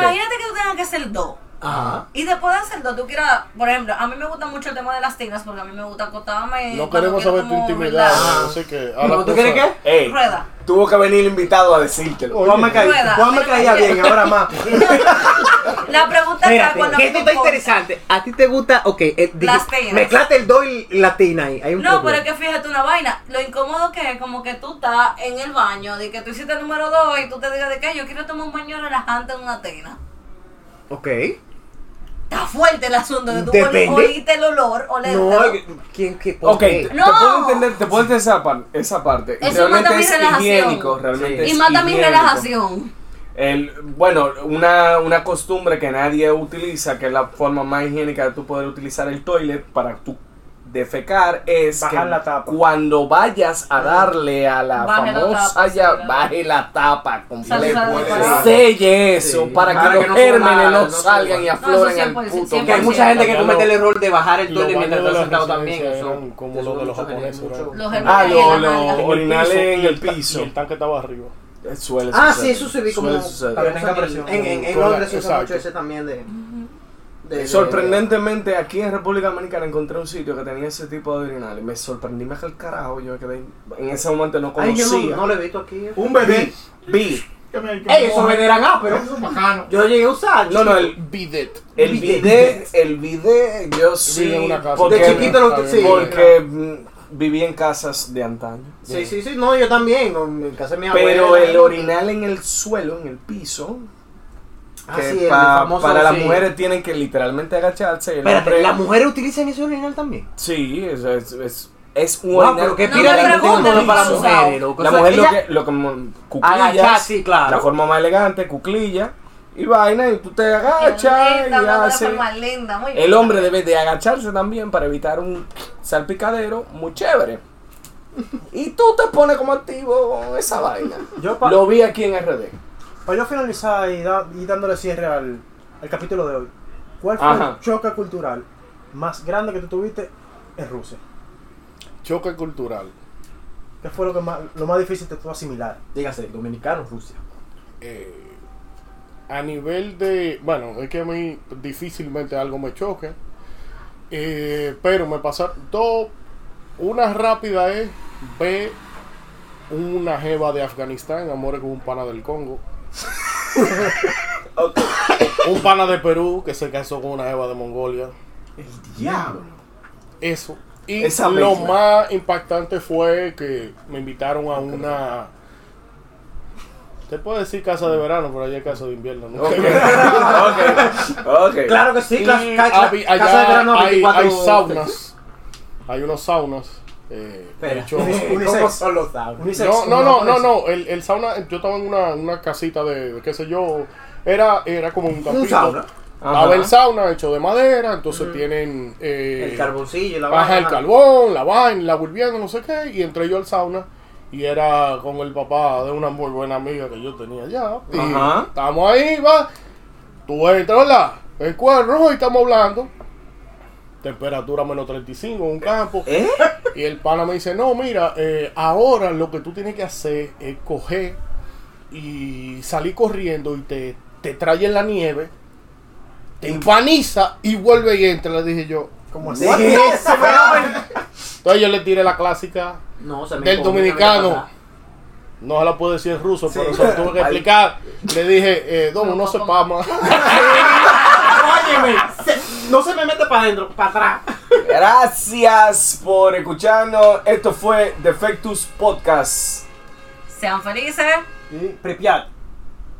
Speaker 5: Imagínate que tú tengas que hacer dos.
Speaker 3: Ajá.
Speaker 5: Y después de hacer dos, tú quieras, por ejemplo, a mí me gusta mucho el tema de las tinas porque a mí me gusta acostarme.
Speaker 2: No queremos saber tu intimidad, así que a la
Speaker 3: ¿Cómo tú quieres qué?
Speaker 1: Ey,
Speaker 5: Rueda.
Speaker 1: tuvo que venir el invitado a decírtelo.
Speaker 4: Juan me caía. Juan me caía bien, ahora más. <laughs>
Speaker 5: La pregunta está
Speaker 3: Espérate,
Speaker 5: cuando
Speaker 3: esto está interesante. ¿A ti te gusta? Ok, eh, dije,
Speaker 5: Las tinas.
Speaker 3: mezclate el do y la tina ahí. Hay un
Speaker 5: No, pero es que fíjate una vaina. Lo incómodo que es como que tú estás en el baño, de que tú hiciste el número 2 y tú te digas de que yo quiero tomar un baño relajante en una tina.
Speaker 3: Ok.
Speaker 5: Está fuerte el asunto de tú
Speaker 3: Depende.
Speaker 5: oli- oliste el olor,
Speaker 3: No,
Speaker 5: oler.
Speaker 3: ¿quién qué? por
Speaker 1: Ok,
Speaker 3: qué?
Speaker 1: te,
Speaker 5: No.
Speaker 1: te puedo entender, te puedo entender esa, par- esa parte.
Speaker 5: Eso mata
Speaker 1: realmente
Speaker 5: mi
Speaker 1: es
Speaker 5: relajación.
Speaker 1: higiénico, realmente
Speaker 3: Sí.
Speaker 5: Y
Speaker 1: es
Speaker 5: mata mi
Speaker 1: higiénico.
Speaker 5: relajación.
Speaker 1: El, bueno, una, una costumbre que nadie utiliza, que es la forma más higiénica de tú poder utilizar el toilet para tu defecar, es
Speaker 4: Bajar
Speaker 1: que
Speaker 4: la tapa.
Speaker 1: cuando vayas a darle a la
Speaker 5: Baje la
Speaker 1: famosa
Speaker 5: tapa,
Speaker 1: ya,
Speaker 5: sí,
Speaker 1: baje la tapa completa. Selle eso
Speaker 3: Sí.
Speaker 1: para
Speaker 3: Para
Speaker 1: que
Speaker 3: que
Speaker 1: los
Speaker 3: no
Speaker 1: gérmenes no salgan y afloren al
Speaker 5: 100%,
Speaker 1: puto.
Speaker 3: Que hay mucha gente que comete el error de bajar el
Speaker 2: Los baños
Speaker 3: mientras
Speaker 2: las
Speaker 3: sentado también. Eso.
Speaker 2: como
Speaker 3: eso
Speaker 2: los de los
Speaker 3: mucho-
Speaker 2: japoneses,
Speaker 3: mucho-
Speaker 2: eran.
Speaker 5: Los
Speaker 1: Ah, lo-
Speaker 5: en la
Speaker 1: lo-
Speaker 2: el
Speaker 1: Orinales en el piso.
Speaker 2: Y el tanque estaba arriba.
Speaker 1: Suele
Speaker 3: Ah,
Speaker 1: suceder,
Speaker 3: sí, eso se vi como.
Speaker 1: suele suceder.
Speaker 4: Para que tenga
Speaker 3: en-
Speaker 4: presión.
Speaker 3: En, en, en
Speaker 2: Con la-
Speaker 3: Londres se usa
Speaker 2: exacto.
Speaker 3: mucho ese también de. de- de-
Speaker 1: Sorprendentemente, aquí en República Dominicana encontré un sitio que tenía ese tipo de urinales. Me sorprendí más que el carajo. Yo quedé. En ese momento no
Speaker 3: Ay, yo
Speaker 1: conocía.
Speaker 3: no, no lo he visto aquí.
Speaker 6: Un bebé.
Speaker 1: Vi.
Speaker 3: Ey, eso veneran ah, pero.
Speaker 6: Eso es bacano.
Speaker 3: Yo lo llegué a usar.
Speaker 1: No, no, el,
Speaker 2: Bidet.
Speaker 1: el
Speaker 3: Bidet.
Speaker 1: bidet, el bidet, yo sí.
Speaker 2: en una casa.
Speaker 1: Porque,
Speaker 3: De chiquito lo sí.
Speaker 1: porque mm, viví en casas de antaño.
Speaker 3: Sí, sí, sí, no, yo también. En casa de mi abuela.
Speaker 1: Pero el orinal en el suelo, en el piso,
Speaker 3: Ah,
Speaker 1: que
Speaker 3: sí, el
Speaker 1: pa-
Speaker 3: famoso,
Speaker 1: para las
Speaker 3: sí.
Speaker 1: mujeres tienen que literalmente agacharse. y el
Speaker 3: Espérate,
Speaker 1: hombre-
Speaker 3: ¿las mujeres utilizan ese urinal también?
Speaker 1: Sí, es, es, es, es un
Speaker 3: Wow,
Speaker 1: orinal
Speaker 3: pero que
Speaker 5: No
Speaker 3: pira para mujeres, loco.
Speaker 1: La
Speaker 3: O sea,
Speaker 1: mujer lo que, lo que cuclillas,
Speaker 3: Agachar, sí, claro.
Speaker 1: la forma más elegante, cuclilla y vaina, y tú te agachas y
Speaker 5: Linda,
Speaker 1: haces.
Speaker 5: forma linda, muy
Speaker 1: El
Speaker 5: bien.
Speaker 1: hombre debe de agacharse también para evitar un salpicadero muy chévere. <laughs> Y tú te pones como activo con esa vaina.
Speaker 4: Yo
Speaker 1: Lo vi aquí en RD.
Speaker 4: Para yo finalizar y, da- y dándole cierre al, al capítulo de hoy, ¿cuál fue
Speaker 1: Ajá.
Speaker 4: el choque cultural más grande que tú tuviste en Rusia?
Speaker 2: Choque cultural.
Speaker 4: ¿Qué fue lo, que más, lo más difícil de tú asimilar?
Speaker 3: Dígase, dominicano, Rusia.
Speaker 2: Eh, a nivel de. Bueno, es que a mí difícilmente algo me choque. Eh, pero me pasa dos. Una rápida es ver una jeva de Afganistán, amores con un pana del Congo. <laughs> un pana de Perú que se casó con una jeva de Mongolia.
Speaker 3: El diablo.
Speaker 2: Eso. Y
Speaker 1: Esa
Speaker 2: lo más impactante fue que me invitaron a una. Te puedo decir casa de verano, pero allá es casa de invierno. ¿no?
Speaker 1: Ok, <laughs> ok, ok.
Speaker 3: Claro que sí,
Speaker 2: Y
Speaker 3: casa de verano
Speaker 2: allá hay,
Speaker 3: 24
Speaker 2: hay saunas. Hay unos saunas. Eh, hecho-
Speaker 4: Unisex. <laughs>
Speaker 3: ¿Cómo son los saunas?
Speaker 4: Unisex,
Speaker 2: no, no, no, no, no. El, el sauna, yo estaba en una, una casita de, qué sé yo. Era, era como un campito.
Speaker 3: sauna.
Speaker 2: Estaba el sauna hecho de madera, entonces tienen. eh,
Speaker 3: El carboncillo, la
Speaker 2: Baja el
Speaker 3: vaina.
Speaker 2: carbón, la vaina, la hirviendo, no sé qué. Y entré yo al sauna. Y era con el papá de una muy buena amiga que yo tenía allá. Y
Speaker 1: Ajá.
Speaker 2: estamos ahí, va. Tú entras, ¿verdad? El cuerno y estamos hablando. Temperatura menos 35 en un campo.
Speaker 1: ¿Eh?
Speaker 2: Y el pana me dice, no, mira, eh, ahora lo que tú tienes que hacer es coger y salir corriendo y te, te trae en la nieve, te empaniza y vuelve y entra. Le dije yo,
Speaker 4: ¿Cómo así?
Speaker 3: ¿Qué?
Speaker 2: entonces yo le tiré la clásica
Speaker 3: No, se me
Speaker 2: del dominicano. No se la puedo decir en ruso, pero se lo tuve que explicar. Le dije, eh, Domo, no se pama. <laughs>
Speaker 4: Óyeme, se- no se me mete para adentro, para atrás.
Speaker 1: Gracias por escucharnos. Esto fue Defectus Podcast.
Speaker 5: Sean felices.
Speaker 4: Y Pripyat.